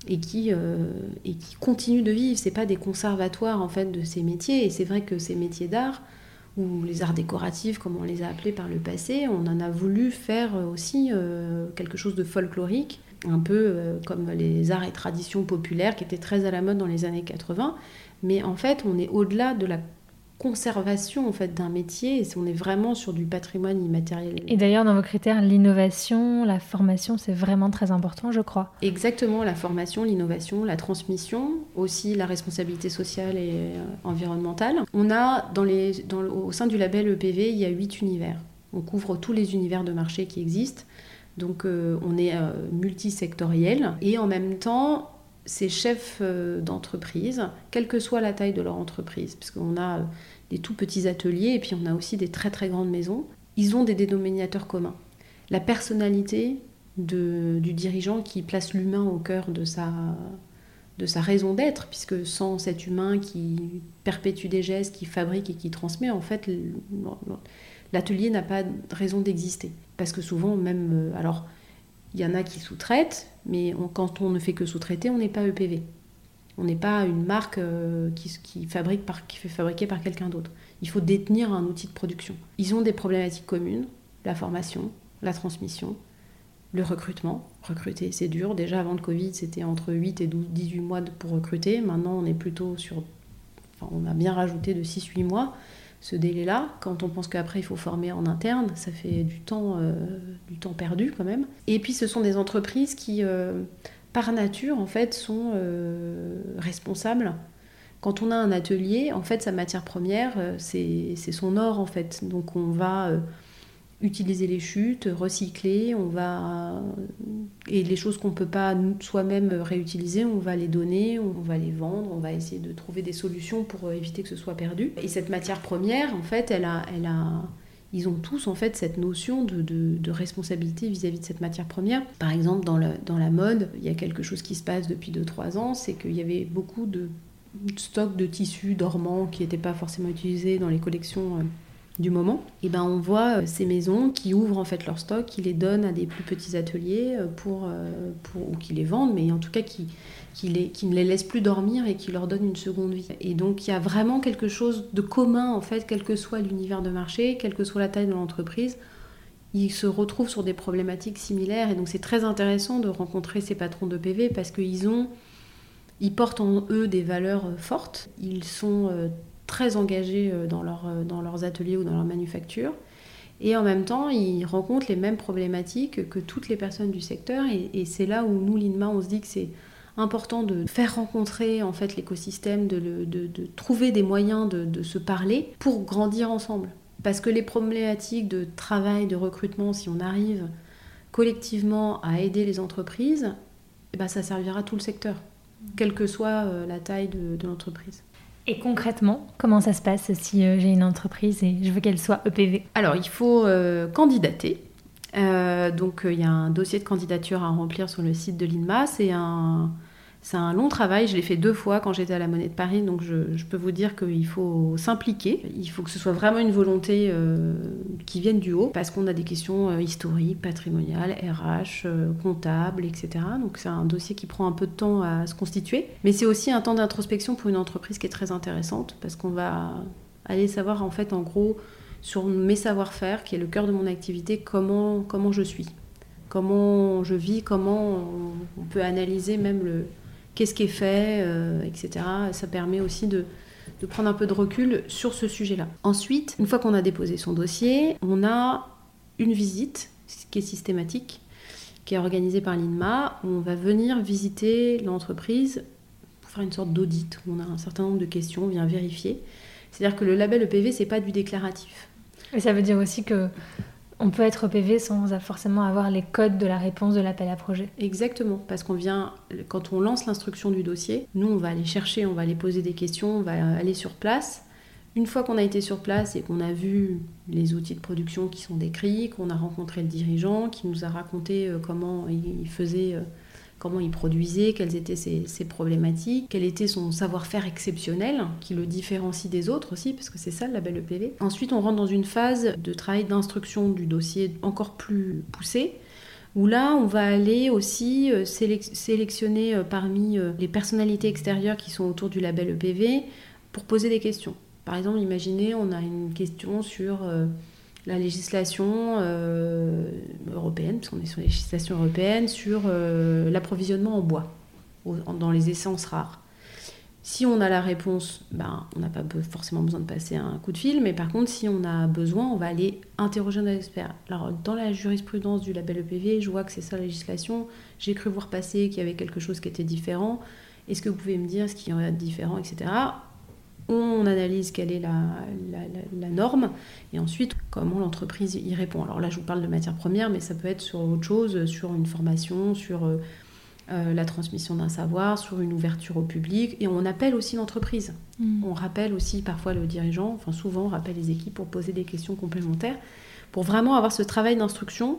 et qui, et qui continuent de vivre. Ce pas des conservatoires en fait de ces métiers. Et c'est vrai que ces métiers d'art, ou les arts décoratifs, comme on les a appelés par le passé, on en a voulu faire aussi quelque chose de folklorique, un peu comme les arts et traditions populaires qui étaient très à la mode dans les années 80. Mais en fait, on est au-delà de la conservation en fait d'un métier et on est vraiment sur du patrimoine immatériel. Et d'ailleurs dans vos critères l'innovation, la formation c'est vraiment très important je crois. Exactement la formation, l'innovation, la transmission, aussi la responsabilité sociale et euh, environnementale. On a dans les dans au sein du label EPV il y a huit univers. On couvre tous les univers de marché qui existent. Donc euh, on est euh, multisectoriel et en même temps ces chefs d'entreprise, quelle que soit la taille de leur entreprise, parce qu'on a des tout petits ateliers et puis on a aussi des très très grandes maisons, ils ont des dénominateurs communs. La personnalité de, du dirigeant qui place l'humain au cœur de sa, de sa raison d'être, puisque sans cet humain qui perpétue des gestes, qui fabrique et qui transmet, en fait, l'atelier n'a pas raison d'exister. Parce que souvent, même, alors, Il y en a qui sous-traitent, mais quand on ne fait que sous-traiter, on n'est pas EPV. On n'est pas une marque euh, qui, fabrique par, qui fait fabriquer par quelqu'un d'autre. Il faut détenir un outil de production. Ils ont des problématiques communes, la formation, la transmission, le recrutement. Recruter, c'est dur. Déjà avant le Covid, c'était entre 8 et 12, 18 mois pour recruter. Maintenant, on est plutôt sur... Enfin, on a bien rajouté de 6-8 mois ce délai-là. Quand on pense qu'après il faut former en interne, ça fait du temps, euh, du temps perdu quand même. Et puis ce sont des entreprises qui, euh, par nature, en fait, sont euh, responsables. Quand on a un atelier, en fait, sa matière première, c'est son or en fait. Donc on va utiliser les chutes, recycler, on va et les choses qu'on peut pas soi-même réutiliser, on va les donner, on va les vendre, on va essayer de trouver des solutions pour éviter que ce soit perdu. Et cette matière première, en fait, elle a, elle a, ils ont tous en fait cette notion de, de, responsabilité vis-à-vis de cette matière première. Par exemple, dans, dans la mode, il y a quelque chose qui se passe depuis 2-3 ans, c'est qu'il y avait beaucoup de stocks de tissus dormants qui n'étaient pas forcément utilisés dans les collections euh, du moment, et ben on voit euh, ces maisons qui ouvrent en fait leur stock, qui les donnent à des plus petits ateliers euh, pour, euh, pour ou qui les vendent, mais en tout cas qui, qui, les, qui ne les laissent plus dormir et qui leur donnent une seconde vie. Et donc il y a vraiment quelque chose de commun en fait, quel que soit l'univers de marché, quelle que soit la taille de l'entreprise, ils se retrouvent sur des problématiques similaires et donc c'est très intéressant de rencontrer ces patrons de PV parce qu'ils ont ils portent en eux des valeurs fortes, ils sont très engagés euh, euh, dans leurs ateliers ou dans leur manufacture. Et en même temps, ils rencontrent les mêmes problématiques que toutes les personnes du secteur. Et, c'est là où nous, l'INMA, on se dit que c'est important de faire rencontrer en fait l'écosystème, de, trouver des moyens de, se parler pour grandir ensemble. Parce que les problématiques de travail, de recrutement, si on arrive collectivement à aider les entreprises, eh ben ça servira tout le secteur, quelle que soit euh, la taille de l'entreprise. Et concrètement, comment ça se passe si euh, j'ai une entreprise et je veux qu'elle soit EPV Alors, il faut euh, candidater. Euh, donc, il y a un dossier de candidature à remplir sur le site de l'INMA. C'est un, c'est un long travail, je l'ai fait deux fois quand j'étais à la Monnaie de Paris, donc je, peux vous dire qu'il faut s'impliquer. Il faut que ce soit vraiment une volonté euh, qui vienne du haut, parce qu'on a des questions euh, historiques, patrimoniales, RH, euh, comptables, etc. Donc c'est un dossier qui prend un peu de temps à se constituer. Mais c'est aussi un temps d'introspection pour une entreprise qui est très intéressante, parce qu'on va aller savoir en fait en gros sur mes savoir-faire, qui est le cœur de mon activité, comment, comment je suis comment je vis, comment on peut analyser même le, qu'est-ce qui est fait, euh, etc. Ça permet aussi de, prendre un peu de recul sur ce sujet-là. Ensuite, une fois qu'on a déposé son dossier, on a une visite qui est systématique, qui est organisée par l'INMA, on va venir visiter l'entreprise pour faire une sorte d'audit, on a un certain nombre de questions, on vient vérifier. C'est-à-dire que le label EPV, c'est pas du déclaratif. Et ça veut dire aussi que on peut être PV sans forcément avoir les codes de la réponse de l'appel à projet. Exactement, parce qu'on vient, quand on lance l'instruction du dossier, nous on va aller chercher, on va aller poser des questions, on va aller sur place. Une fois qu'on a été sur place et qu'on a vu les outils de production qui sont décrits, qu'on a rencontré le dirigeant qui nous a raconté euh, comment il faisait euh, comment il produisait, quelles étaient ses, problématiques, quel était son savoir-faire exceptionnel qui le différencie des autres aussi, parce que c'est ça le label EPV. Ensuite, on rentre dans une phase de travail d'instruction du dossier encore plus poussée où là, on va aller aussi euh, sélectionner euh, parmi euh, les personnalités extérieures qui sont autour du label EPV pour poser des questions. Par exemple, imaginez, on a une question sur la législation euh, européenne, parce qu'on est sur la législation européenne, sur euh, l'approvisionnement en bois, dans les essences rares. Si on a la réponse, ben, on n'a pas forcément besoin de passer un coup de fil, mais par contre, si on a besoin, on va aller interroger un expert. Alors, dans la jurisprudence du label EPV, je vois que c'est ça la législation. J'ai cru voir passer qu'il y avait quelque chose qui était différent. Est-ce que vous pouvez me dire ce qui est différent, etc on analyse quelle est la, norme et ensuite comment l'entreprise y répond. Alors là, je vous parle de matière première, mais ça peut être sur autre chose, sur une formation, sur euh, euh, la transmission d'un savoir, sur une ouverture au public. Et on appelle aussi l'entreprise. Mm. On rappelle aussi parfois le dirigeant, enfin souvent on rappelle les équipes pour poser des questions complémentaires, pour vraiment avoir ce travail d'instruction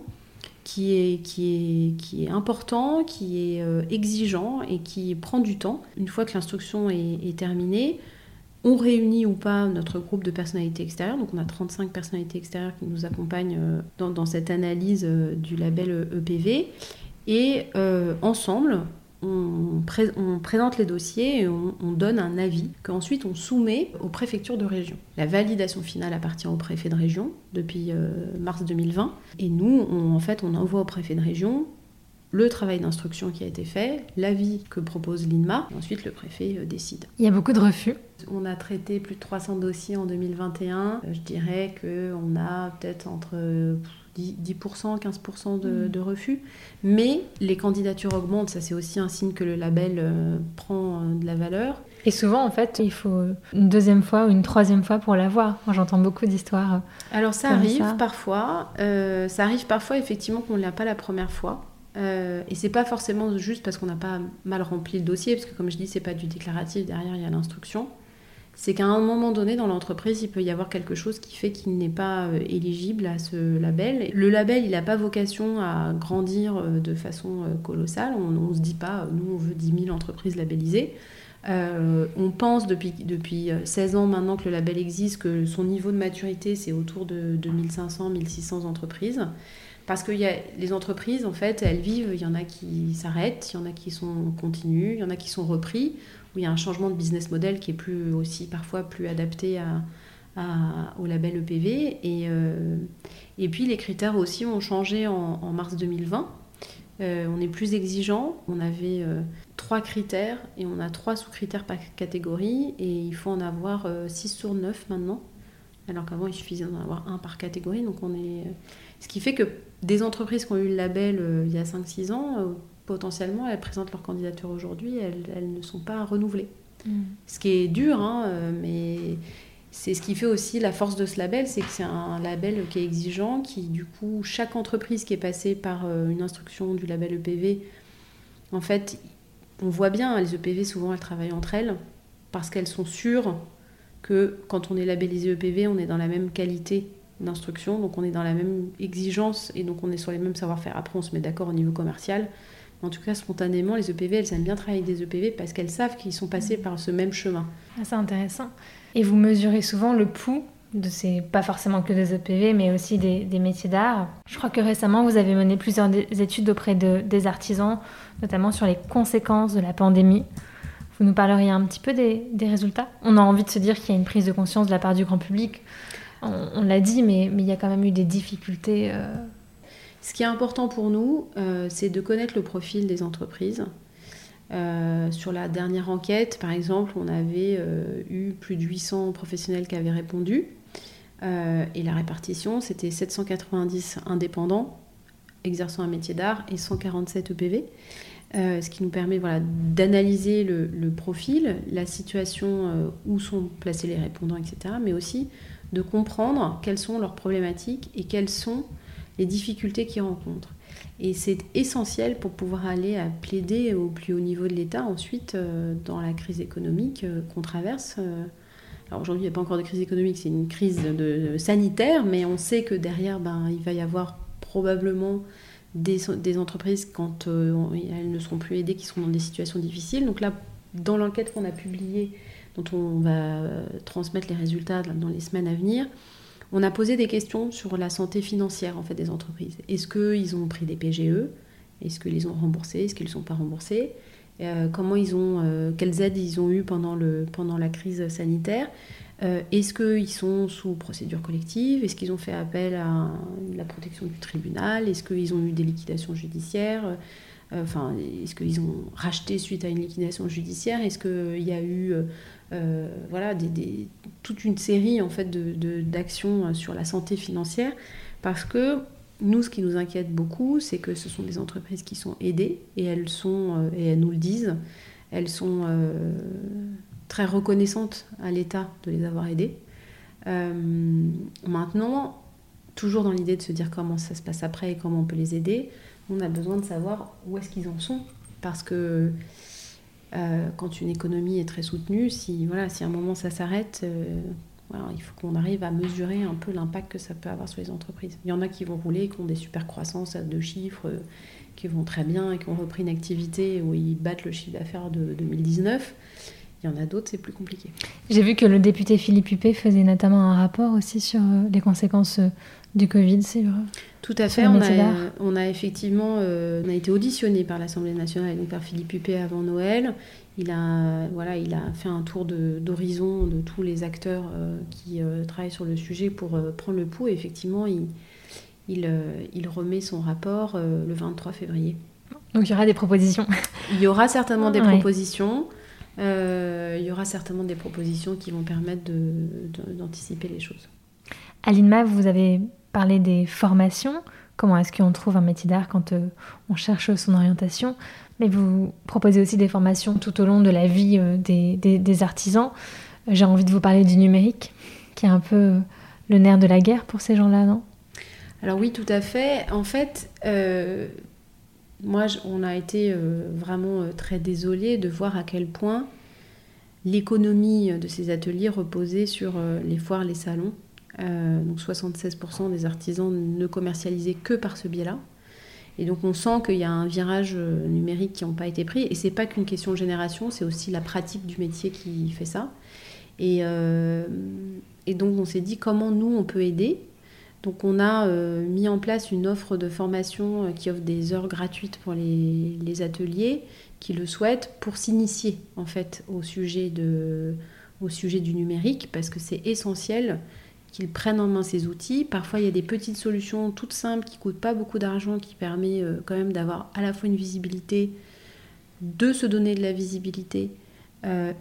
qui est, qui, est, qui est important, qui est euh, exigeant et qui prend du temps. Une fois que l'instruction est terminée, on réunit ou pas notre groupe de personnalités extérieures. Donc on a 35 personnalités extérieures qui nous accompagnent euh, dans, cette analyse euh, du label EPV. Et euh, ensemble, on, présente les dossiers et on, donne un avis qu'ensuite on soumet aux préfectures de région. La validation finale appartient au préfet de région depuis mars 2020. Et nous, en fait, on envoie au préfet de région le travail d'instruction qui a été fait, l'avis que propose l'INMA, et ensuite le préfet euh, décide. Il y a beaucoup de refus. On a traité plus de 300 dossiers en 2021. Euh, je dirais qu'on a peut-être entre 10%, 15% de, de, refus. Mais les candidatures augmentent, ça c'est aussi un signe que le label euh, prend de la valeur. Et souvent, en fait, il faut une deuxième fois ou une troisième fois pour l'avoir. Moi, j'entends beaucoup d'histoires. Alors, ça arrive parfois. ça arrive parfois, effectivement, qu'on ne l'a pas la première fois. Euh, et c'est pas forcément juste parce qu'on n'a pas mal rempli le dossier, parce que comme je dis, c'est pas du déclaratif, derrière il y a l'instruction. C'est qu'à un moment donné dans l'entreprise, il peut y avoir quelque chose qui fait qu'il n'est pas euh, éligible à ce label. Le label, il n'a pas vocation à grandir euh, de façon colossale. On ne se dit pas, nous on veut 10 000 entreprises labellisées. on pense depuis, depuis 16 ans maintenant que le label existe, que son niveau de maturité, c'est autour de 2500, 1600 entreprises. Parce que y a, les entreprises, en fait, elles vivent, il y en a qui s'arrêtent, il y en a qui sont continues, il y en a qui sont repris, où il y a un changement de business model qui est plus aussi parfois plus adapté au label EPV. Et, euh, et puis les critères aussi ont changé en, mars 2020. Euh, on est plus exigeant, on avait euh, trois critères et on a trois sous-critères par catégorie et il faut en avoir 6 sur 9 maintenant, alors qu'avant il suffisait d'en avoir un par catégorie. Donc on est... Ce qui fait que des entreprises qui ont eu le label euh, il y a 5-6 ans, euh, potentiellement, elles présentent leur candidature aujourd'hui, elles, ne sont pas renouvelées. Mm. Ce qui est dur, hein, euh, mais c'est ce qui fait aussi la force de ce label, c'est que c'est un label qui est exigeant, qui du coup, chaque entreprise qui est passée par une instruction du label EPV, en fait, on voit bien, les EPV, souvent, elles travaillent entre elles, parce qu'elles sont sûres que quand on est labellisé EPV, on est dans la même qualité d'instruction, donc on est dans la même exigence et donc on est sur les mêmes savoir-faire. Après, on se met d'accord au niveau commercial. en tout cas, spontanément, les EPV, elles aiment bien travailler avec des EPV parce qu'elles savent qu'ils sont passés par ce même chemin. Ah, c'est intéressant. Et vous mesurez souvent le pouls de ces, pas forcément que des EPV, mais aussi des, métiers d'art. Je crois que récemment, vous avez mené plusieurs études auprès de, des artisans, notamment sur les conséquences de la pandémie. Vous nous parleriez un petit peu des, des résultats? On a envie de se dire qu'il y a une prise de conscience de la part du grand public on, l'a dit, mais, il y a quand même eu des difficultés. Euh. Ce qui est important pour nous, euh, c'est de connaître le profil des entreprises. Euh, sur la dernière enquête, par exemple, on avait eu plus de 800 professionnels qui avaient répondu. et la répartition, c'était 790 indépendants exerçant un métier d'art et 147 EPV. ce qui nous permet voilà, d'analyser le, le, profil, la situation où sont placés les répondants, etc., mais aussi de comprendre quelles sont leurs problématiques et quelles sont les difficultés qu'ils rencontrent. Et c'est essentiel pour pouvoir aller à plaider au plus haut niveau de l'État ensuite euh, dans la crise économique euh, qu'on traverse. Euh. Alors aujourd'hui, il n'y a pas encore de crise économique, c'est une crise sanitaire, mais on sait que derrière, ben, il va y avoir probablement des entreprises, quand elles ne seront plus aidées, qui seront dans des situations difficiles. Donc là, dans l'enquête qu'on a publiée dont on va euh, transmettre les résultats dans les semaines à venir, on a posé des questions sur la santé financière en fait des entreprises. Est-ce qu'ils ont pris des PGE Est-ce qu'ils ont remboursé Est-ce qu'ils ne sont pas remboursés? Euh, Comment ils ont, euh, quelles aides ils ont eues pendant, le, pendant la crise sanitaire? Est-ce qu'ils sont sous procédure collective? Est-ce qu'ils ont fait appel à la protection du tribunal? Est-ce qu'ils ont eu des liquidations judiciaires? Enfin, est-ce qu'ils ont racheté suite à une liquidation judiciaire? Est-ce qu'il y a eu euh, voilà, toute une série en fait d'actions sur la santé financière, parce que nous, ce qui nous inquiète beaucoup, c'est que ce sont des entreprises qui sont aidées et elles sont, euh, et elles nous le disent, elles sont euh, très reconnaissantes à l'État de les avoir aidées. maintenant, toujours dans l'idée de se dire comment ça se passe après et comment on peut les aider, on a besoin de savoir où est-ce qu'ils en sont, parce que euh, quand une économie est très soutenue, si, voilà, si à un moment ça s'arrête, euh, il faut qu'on arrive à mesurer un peu l'impact que ça peut avoir sur les entreprises. Il y en a qui vont rouler, qui ont des super croissances à deux chiffres, euh, qui vont très bien et qui ont repris une activité où ils battent le chiffre d'affaires de 2019. Il y en a d'autres, c'est plus compliqué. J'ai vu que le député Philippe Huppé faisait notamment un rapport aussi sur les conséquences du Covid, c'est vrai Tout à fait. On a, on a, effectivement on a été auditionné par l'Assemblée nationale et donc par Philippe Huppé avant Noël. Il a, voilà, il a fait un tour d'horizon de, tous les acteurs qui travaillent sur le sujet pour prendre le pouls. Et effectivement, il, il, il remet son rapport le 23 février. Donc il y aura des propositions. Il y aura certainement des propositions. Euh, il y aura certainement des propositions qui vont permettre d'anticiper les choses. Aline Ma, vous avez parlé des formations. Comment est-ce qu'on trouve un métier d'art quand euh, on cherche son orientation? Mais vous proposez aussi des formations tout au long de la vie euh, des, artisans. J'ai envie de vous parler du numérique, qui est un peu le nerf de la guerre pour ces gens-là, non? Alors oui, tout à fait. En fait, moi, on a été euh, vraiment euh, très désolés de voir à quel point l'économie de ces ateliers reposait sur euh, les foires, les salons. Donc 76% des artisans ne commercialisaient que par ce biais-là. Et donc on sent qu'il y a un virage numérique qui n'a pas été pris. Et c'est pas qu'une question de génération, c'est aussi la pratique du métier qui fait ça. Et, et donc on s'est dit comment nous on peut aider. Donc on a euh, mis en place une offre de formation euh, qui offre des heures gratuites pour les, ateliers qui le souhaitent pour s'initier en fait au sujet du numérique parce que c'est essentiel qu'ils prennent en main ces outils. Parfois il y a des petites solutions toutes simples qui ne coûtent pas beaucoup d'argent qui permettent euh, quand même d'avoir à la fois une visibilité, de se donner de la visibilité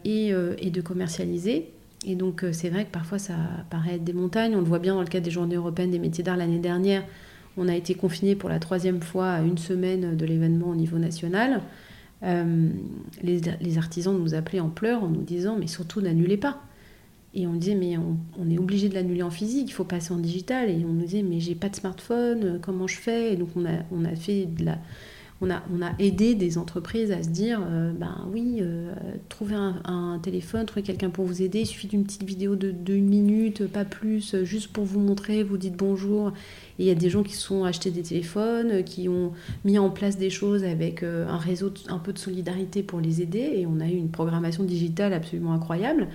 et, et de commercialiser. Et donc euh, c'est vrai que parfois ça paraît être des montagnes. On le voit bien dans le cadre des journées européennes des métiers d'art l'année dernière. On a été confiné pour la troisième fois à une semaine de l'événement au niveau national. Euh, les, artisans nous appelaient en pleurs en nous disant mais surtout n'annulez pas. Et on disait mais on, est obligé de l'annuler en physique, il faut passer en digital. Et on nous disait mais j'ai pas de smartphone, comment je fais? Et donc on a, on a fait de la on a, aidé des entreprises à se dire, euh, ben oui, euh, trouvez un, téléphone, trouvez quelqu'un pour vous aider, il suffit d'une petite vidéo de, une minute, pas plus, juste pour vous montrer, vous dites bonjour. Et il y a des gens qui se sont achetés des téléphones, qui ont mis en place des choses avec euh, un réseau un peu de solidarité pour les aider, et on a eu une programmation digitale absolument incroyable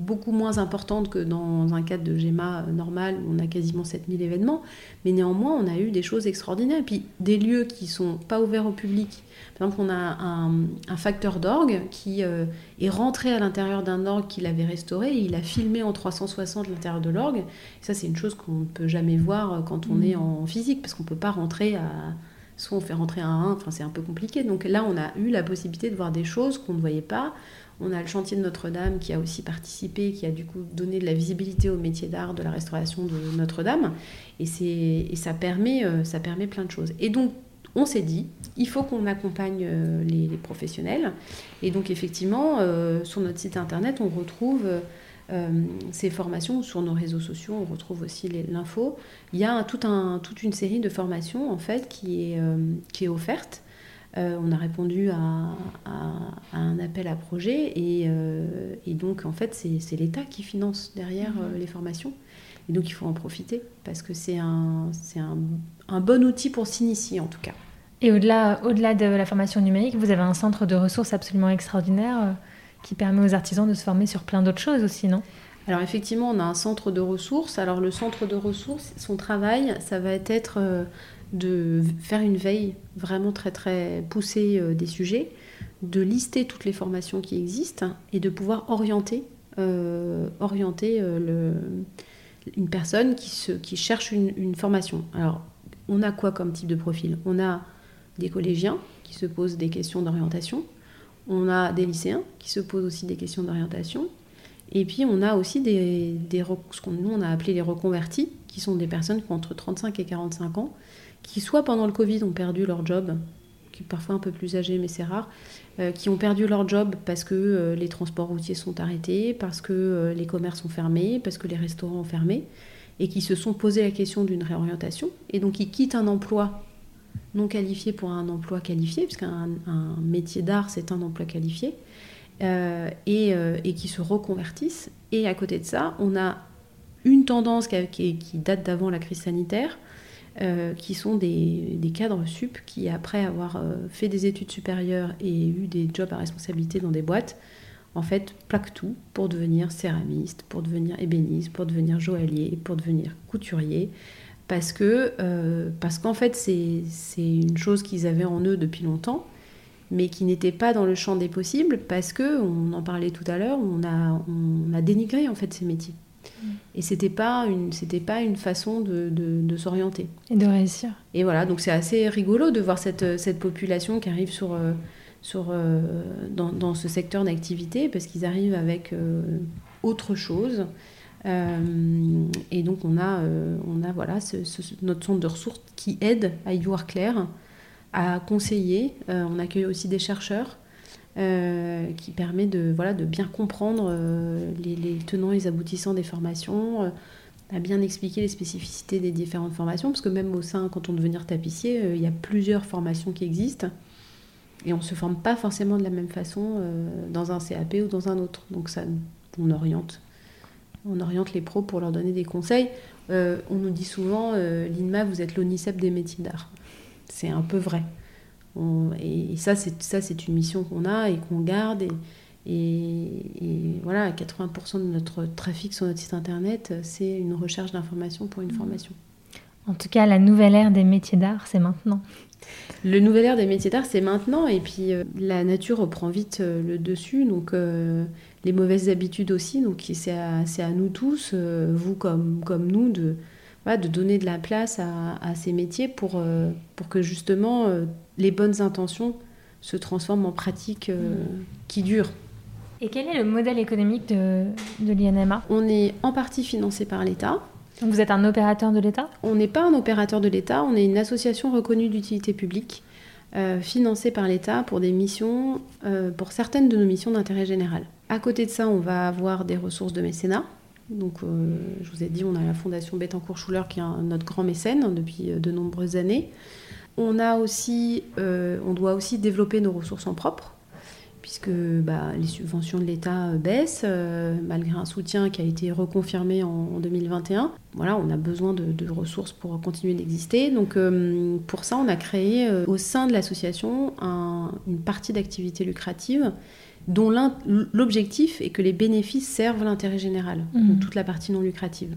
beaucoup moins importante que dans un cadre de GEMA normal où on a quasiment 7000 événements, mais néanmoins on a eu des choses extraordinaires. Et puis des lieux qui sont pas ouverts au public. Par exemple, on a un, facteur d'orgue qui euh, est rentré à l'intérieur d'un orgue qu'il avait restauré et il a filmé en 360 l'intérieur de l'orgue. ça c'est une chose qu'on ne peut jamais voir quand on est mmh. en physique parce qu'on ne peut pas rentrer à soit on fait rentrer un 1, enfin c'est un peu compliqué. Donc là, on a eu la possibilité de voir des choses qu'on ne voyait pas. On a le chantier de Notre-Dame qui a aussi participé, qui a du coup donné de la visibilité au métier d'art de la restauration de Notre-Dame. Et, et ça, permet, euh, ça permet plein de choses. Et donc, on s'est dit, il faut qu'on accompagne euh, les, professionnels. Et donc, effectivement, euh, sur notre site internet, on retrouve ces formations. Sur nos réseaux sociaux, on retrouve aussi l'info. Il y a un, toute une série de formations, en fait, qui est, qui est offerte. Euh, on a répondu à, un appel à projet euh, et, donc en fait c'est l'État qui finance derrière euh, les formations et donc il faut en profiter parce que c'est un, un, bon outil pour s'initier en tout cas. Et au-delà au -delà de la formation numérique, vous avez un centre de ressources absolument extraordinaire qui permet aux artisans de se former sur plein d'autres choses aussi, non? Alors effectivement, on a un centre de ressources. Alors le centre de ressources, son travail, ça va être de faire une veille vraiment très très poussée euh, des sujets, de lister toutes les formations qui existent et de pouvoir orienter, euh, orienter euh, une personne qui, se, qui cherche une, formation. Alors, on a quoi comme type de profil? On a des collégiens qui se posent des questions d'orientation, on a des lycéens qui se posent aussi des questions d'orientation, et puis on a aussi des, des ce qu'on a appelé les reconvertis, qui sont des personnes qui ont entre 35 et 45 ans, qui soit pendant le Covid ont perdu leur job, qui parfois un peu plus âgés, mais c'est rare, euh, qui ont perdu leur job parce que euh, les transports routiers sont arrêtés, parce que euh, les commerces sont fermés, parce que les restaurants ont fermé, et qui se sont posé la question d'une réorientation, et donc ils quittent un emploi non qualifié pour un emploi qualifié, puisqu'un un métier d'art, c'est un emploi qualifié, et, qui se reconvertissent. Et à côté de ça, on a une tendance qui date d'avant la crise sanitaire, euh, qui sont des, cadres sup qui, après avoir euh, fait des études supérieures et eu des jobs à responsabilité dans des boîtes, en fait, plaquent tout pour devenir céramiste, pour devenir ébéniste, pour devenir joaillier, pour devenir couturier. Parce que, euh, parce qu'en fait, c'est une chose qu'ils avaient en eux depuis longtemps, mais qui n'était pas dans le champ des possibles, parce que, on en parlait tout à l'heure, on a, on a dénigré en fait ces métiers. Mm. Et c'était pas une, c'était pas une façon de, de, s'orienter. Et de réussir. Et voilà, donc c'est assez rigolo de voir cette, cette population qui arrive sur, euh, sur, euh, dans, dans, ce secteur d'activité, parce qu'ils arrivent avec euh, autre chose. et donc on a, on a voilà, notre centre de ressources qui aide à y voir clair, à conseiller. on accueille aussi des chercheurs euh, qui permet de, voilà, de bien comprendre euh, les, tenants et les aboutissants des formations, euh, à bien expliquer les spécificités des différentes formations, parce que même au sein, quand on devient tapissier, il y a plusieurs formations qui existent, et on ne se forme pas forcément de la même façon dans un CAP ou dans un autre. Donc ça, on oriente. On oriente les pros pour leur donner des conseils. on nous dit souvent, l'INMA, vous êtes l'ONICEP des métiers d'art. C'est un peu vrai et, ça, c'est ça, c'est une mission qu'on a et qu'on garde. Et, et, voilà, 80% de notre trafic sur notre site internet, c'est une recherche d'informations pour une mmh. formation. En tout cas, la nouvelle ère des métiers d'art, c'est maintenant. Le nouvel ère des métiers d'art, c'est maintenant. Et puis, euh, la nature reprend vite euh, le dessus. Donc, euh, les mauvaises habitudes aussi. Donc, c'est à, à, nous tous, vous comme, comme nous, de, de donner de la place à, à ces métiers pour, pour que justement les bonnes intentions se transforment en pratiques euh, qui durent. Et quel est le modèle économique de, de l'INMA On est en partie financé par l'État. Donc vous êtes un opérateur de l'État? On n'est pas un opérateur de l'État, on est une association reconnue d'utilité publique, euh, financée par l'État pour des missions, euh, pour certaines de nos missions d'intérêt général. À côté de ça, on va avoir des ressources de mécénat. Donc, je vous ai dit, on a la Fondation Bettencourt-Schuller qui est notre grand mécène depuis de nombreuses années. On, a aussi, euh, on doit aussi développer nos ressources en propre, puisque bah, les subventions de l'État euh, baissent, euh, malgré un soutien qui a été reconfirmé en, 2021. Voilà, on a besoin de, ressources pour continuer d'exister. Donc pour ça, on a créé au sein de l'association une partie d'activité lucrative dont l'objectif est que les bénéfices servent l'intérêt général, mmh. toute la partie non lucrative.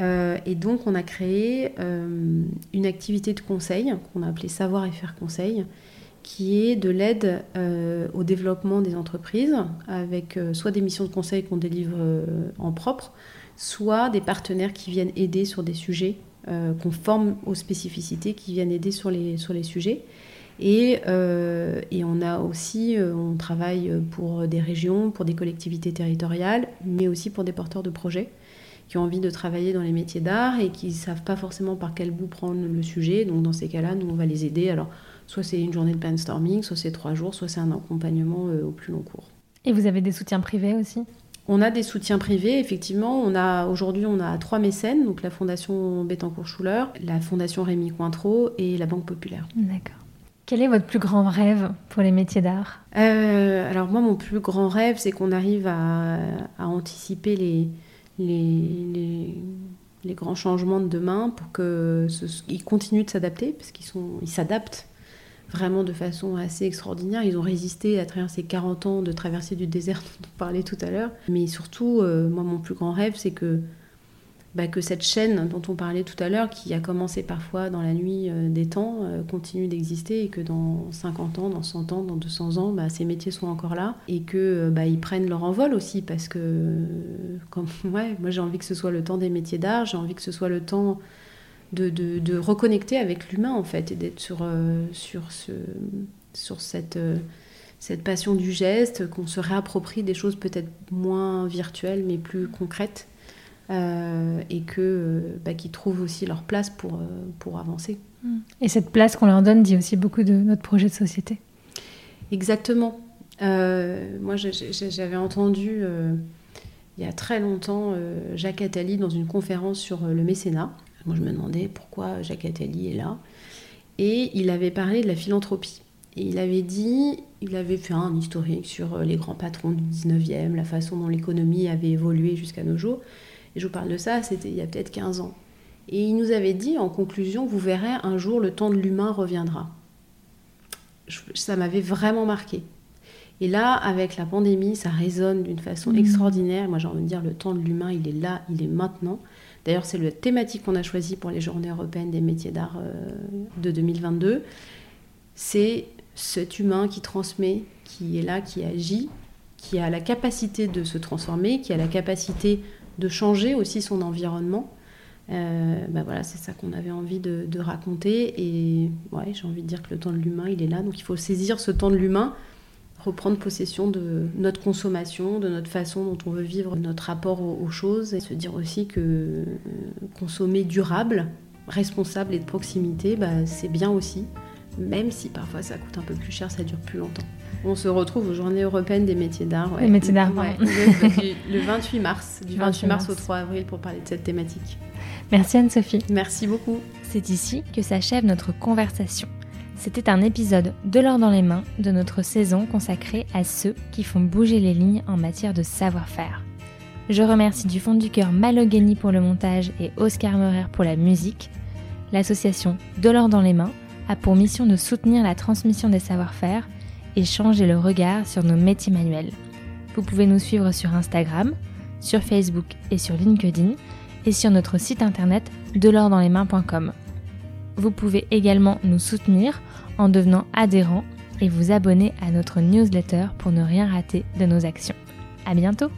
Euh, et donc, on a créé euh, une activité de conseil qu'on a appelée Savoir et faire conseil, qui est de l'aide euh, au développement des entreprises, avec soit des missions de conseil qu'on délivre en propre, soit des partenaires qui viennent aider sur des sujets, qu'on forme aux spécificités, qui viennent aider sur les, sur les sujets. Et, et, on a aussi, on travaille pour des régions, pour des collectivités territoriales, mais aussi pour des porteurs de projets qui ont envie de travailler dans les métiers d'art et qui ne savent pas forcément par quel bout prendre le sujet. Donc dans ces cas-là, nous, on va les aider. Alors, soit c'est une journée de brainstorming, soit c'est trois jours, soit c'est un accompagnement euh, au plus long cours. Et vous avez des soutiens privés aussi? On a des soutiens privés, effectivement. On a aujourd'hui, on a trois mécènes, donc la Fondation Bettencourt-Schuller, la Fondation Rémi Cointreau et la Banque Populaire. D'accord. Quel est votre plus grand rêve pour les métiers d'art? Euh, Alors moi, mon plus grand rêve, c'est qu'on arrive à anticiper les, les, les, grands changements de demain pour qu'ils continuent de s'adapter, parce qu'ils ils s'adaptent vraiment de façon assez extraordinaire. Ils ont résisté à travers ces 40 ans de traversée du désert dont on parlait tout à l'heure. Mais surtout, euh, moi, mon plus grand rêve, c'est que bah, que cette chaîne dont on parlait tout à l'heure, qui a commencé parfois dans la nuit euh, des temps, euh, continue d'exister et que dans 50 ans, dans 100 ans, dans 200 ans, bah, ces métiers sont encore là et que euh, bah, ils prennent leur envol aussi parce que ouais, moi j'ai envie que ce soit le temps des métiers d'art, j'ai envie que ce soit le temps de reconnecter avec l'humain en fait et d'être sur, sur, ce, sur cette cette passion du geste, qu'on se réapproprie des choses peut-être moins virtuelles mais plus concrètes. Euh, et que euh, bah, qui trouvent aussi leur place pour, euh, pour avancer. Mm. Et cette place qu'on leur donne dit aussi beaucoup de notre projet de société. Exactement. moi, j'avais entendu il y a très longtemps Jacques Attali dans une conférence sur le mécénat. Moi, je me demandais pourquoi Jacques Attali est là. Et il avait parlé de la philanthropie. Et il avait dit, il avait fait un historique sur les grands patrons du 19e, la façon dont l'économie avait évolué jusqu'à nos jours. Et je vous parle de ça, c'était il y a peut-être 15 ans. Et il nous avait dit en conclusion, vous verrez, un jour le temps de l'humain reviendra. ça m'avait vraiment marqué. Et là, avec la pandémie, ça résonne d'une façon mmh. extraordinaire. Moi, j'ai envie de dire, le temps de l'humain, il est là, il est maintenant. D'ailleurs, c'est la thématique qu'on a choisie pour les Journées européennes des métiers d'art euh, de 2022. C'est cet humain qui transmet, qui est là, qui agit, qui a la capacité de se transformer, qui a la capacité de changer aussi son environnement. Euh, bah voilà, c'est ça qu'on avait envie de, raconter. Et ouais, j'ai envie de dire que le temps de l'humain, il est là. Donc il faut saisir ce temps de l'humain reprendre possession de notre consommation, de notre façon dont on veut vivre notre rapport aux, choses et se dire aussi que euh, consommer durable, responsable et de proximité, bah, c'est bien aussi, même si parfois ça coûte un peu plus cher, ça dure plus longtemps. On se retrouve aux Journées européennes des métiers d'art. Les métiers d'art, le, 28 mars, du 28 mars au 3 avril pour parler de cette thématique. Merci Anne-Sophie. Merci beaucoup. C'est ici que s'achève notre conversation. C'était un épisode de l'or dans les mains de notre saison consacrée à ceux qui font bouger les lignes en matière de savoir-faire. Je remercie du fond du cœur Malogany pour le montage et Oscar Meurer pour la musique. L'association De l'or dans les mains a pour mission de soutenir la transmission des savoir-faire et changer le regard sur nos métiers manuels. Vous pouvez nous suivre sur Instagram, sur Facebook et sur LinkedIn et sur notre site internet delordanslesmains.com. Vous pouvez également nous soutenir en devenant adhérent et vous abonner à notre newsletter pour ne rien rater de nos actions. À bientôt!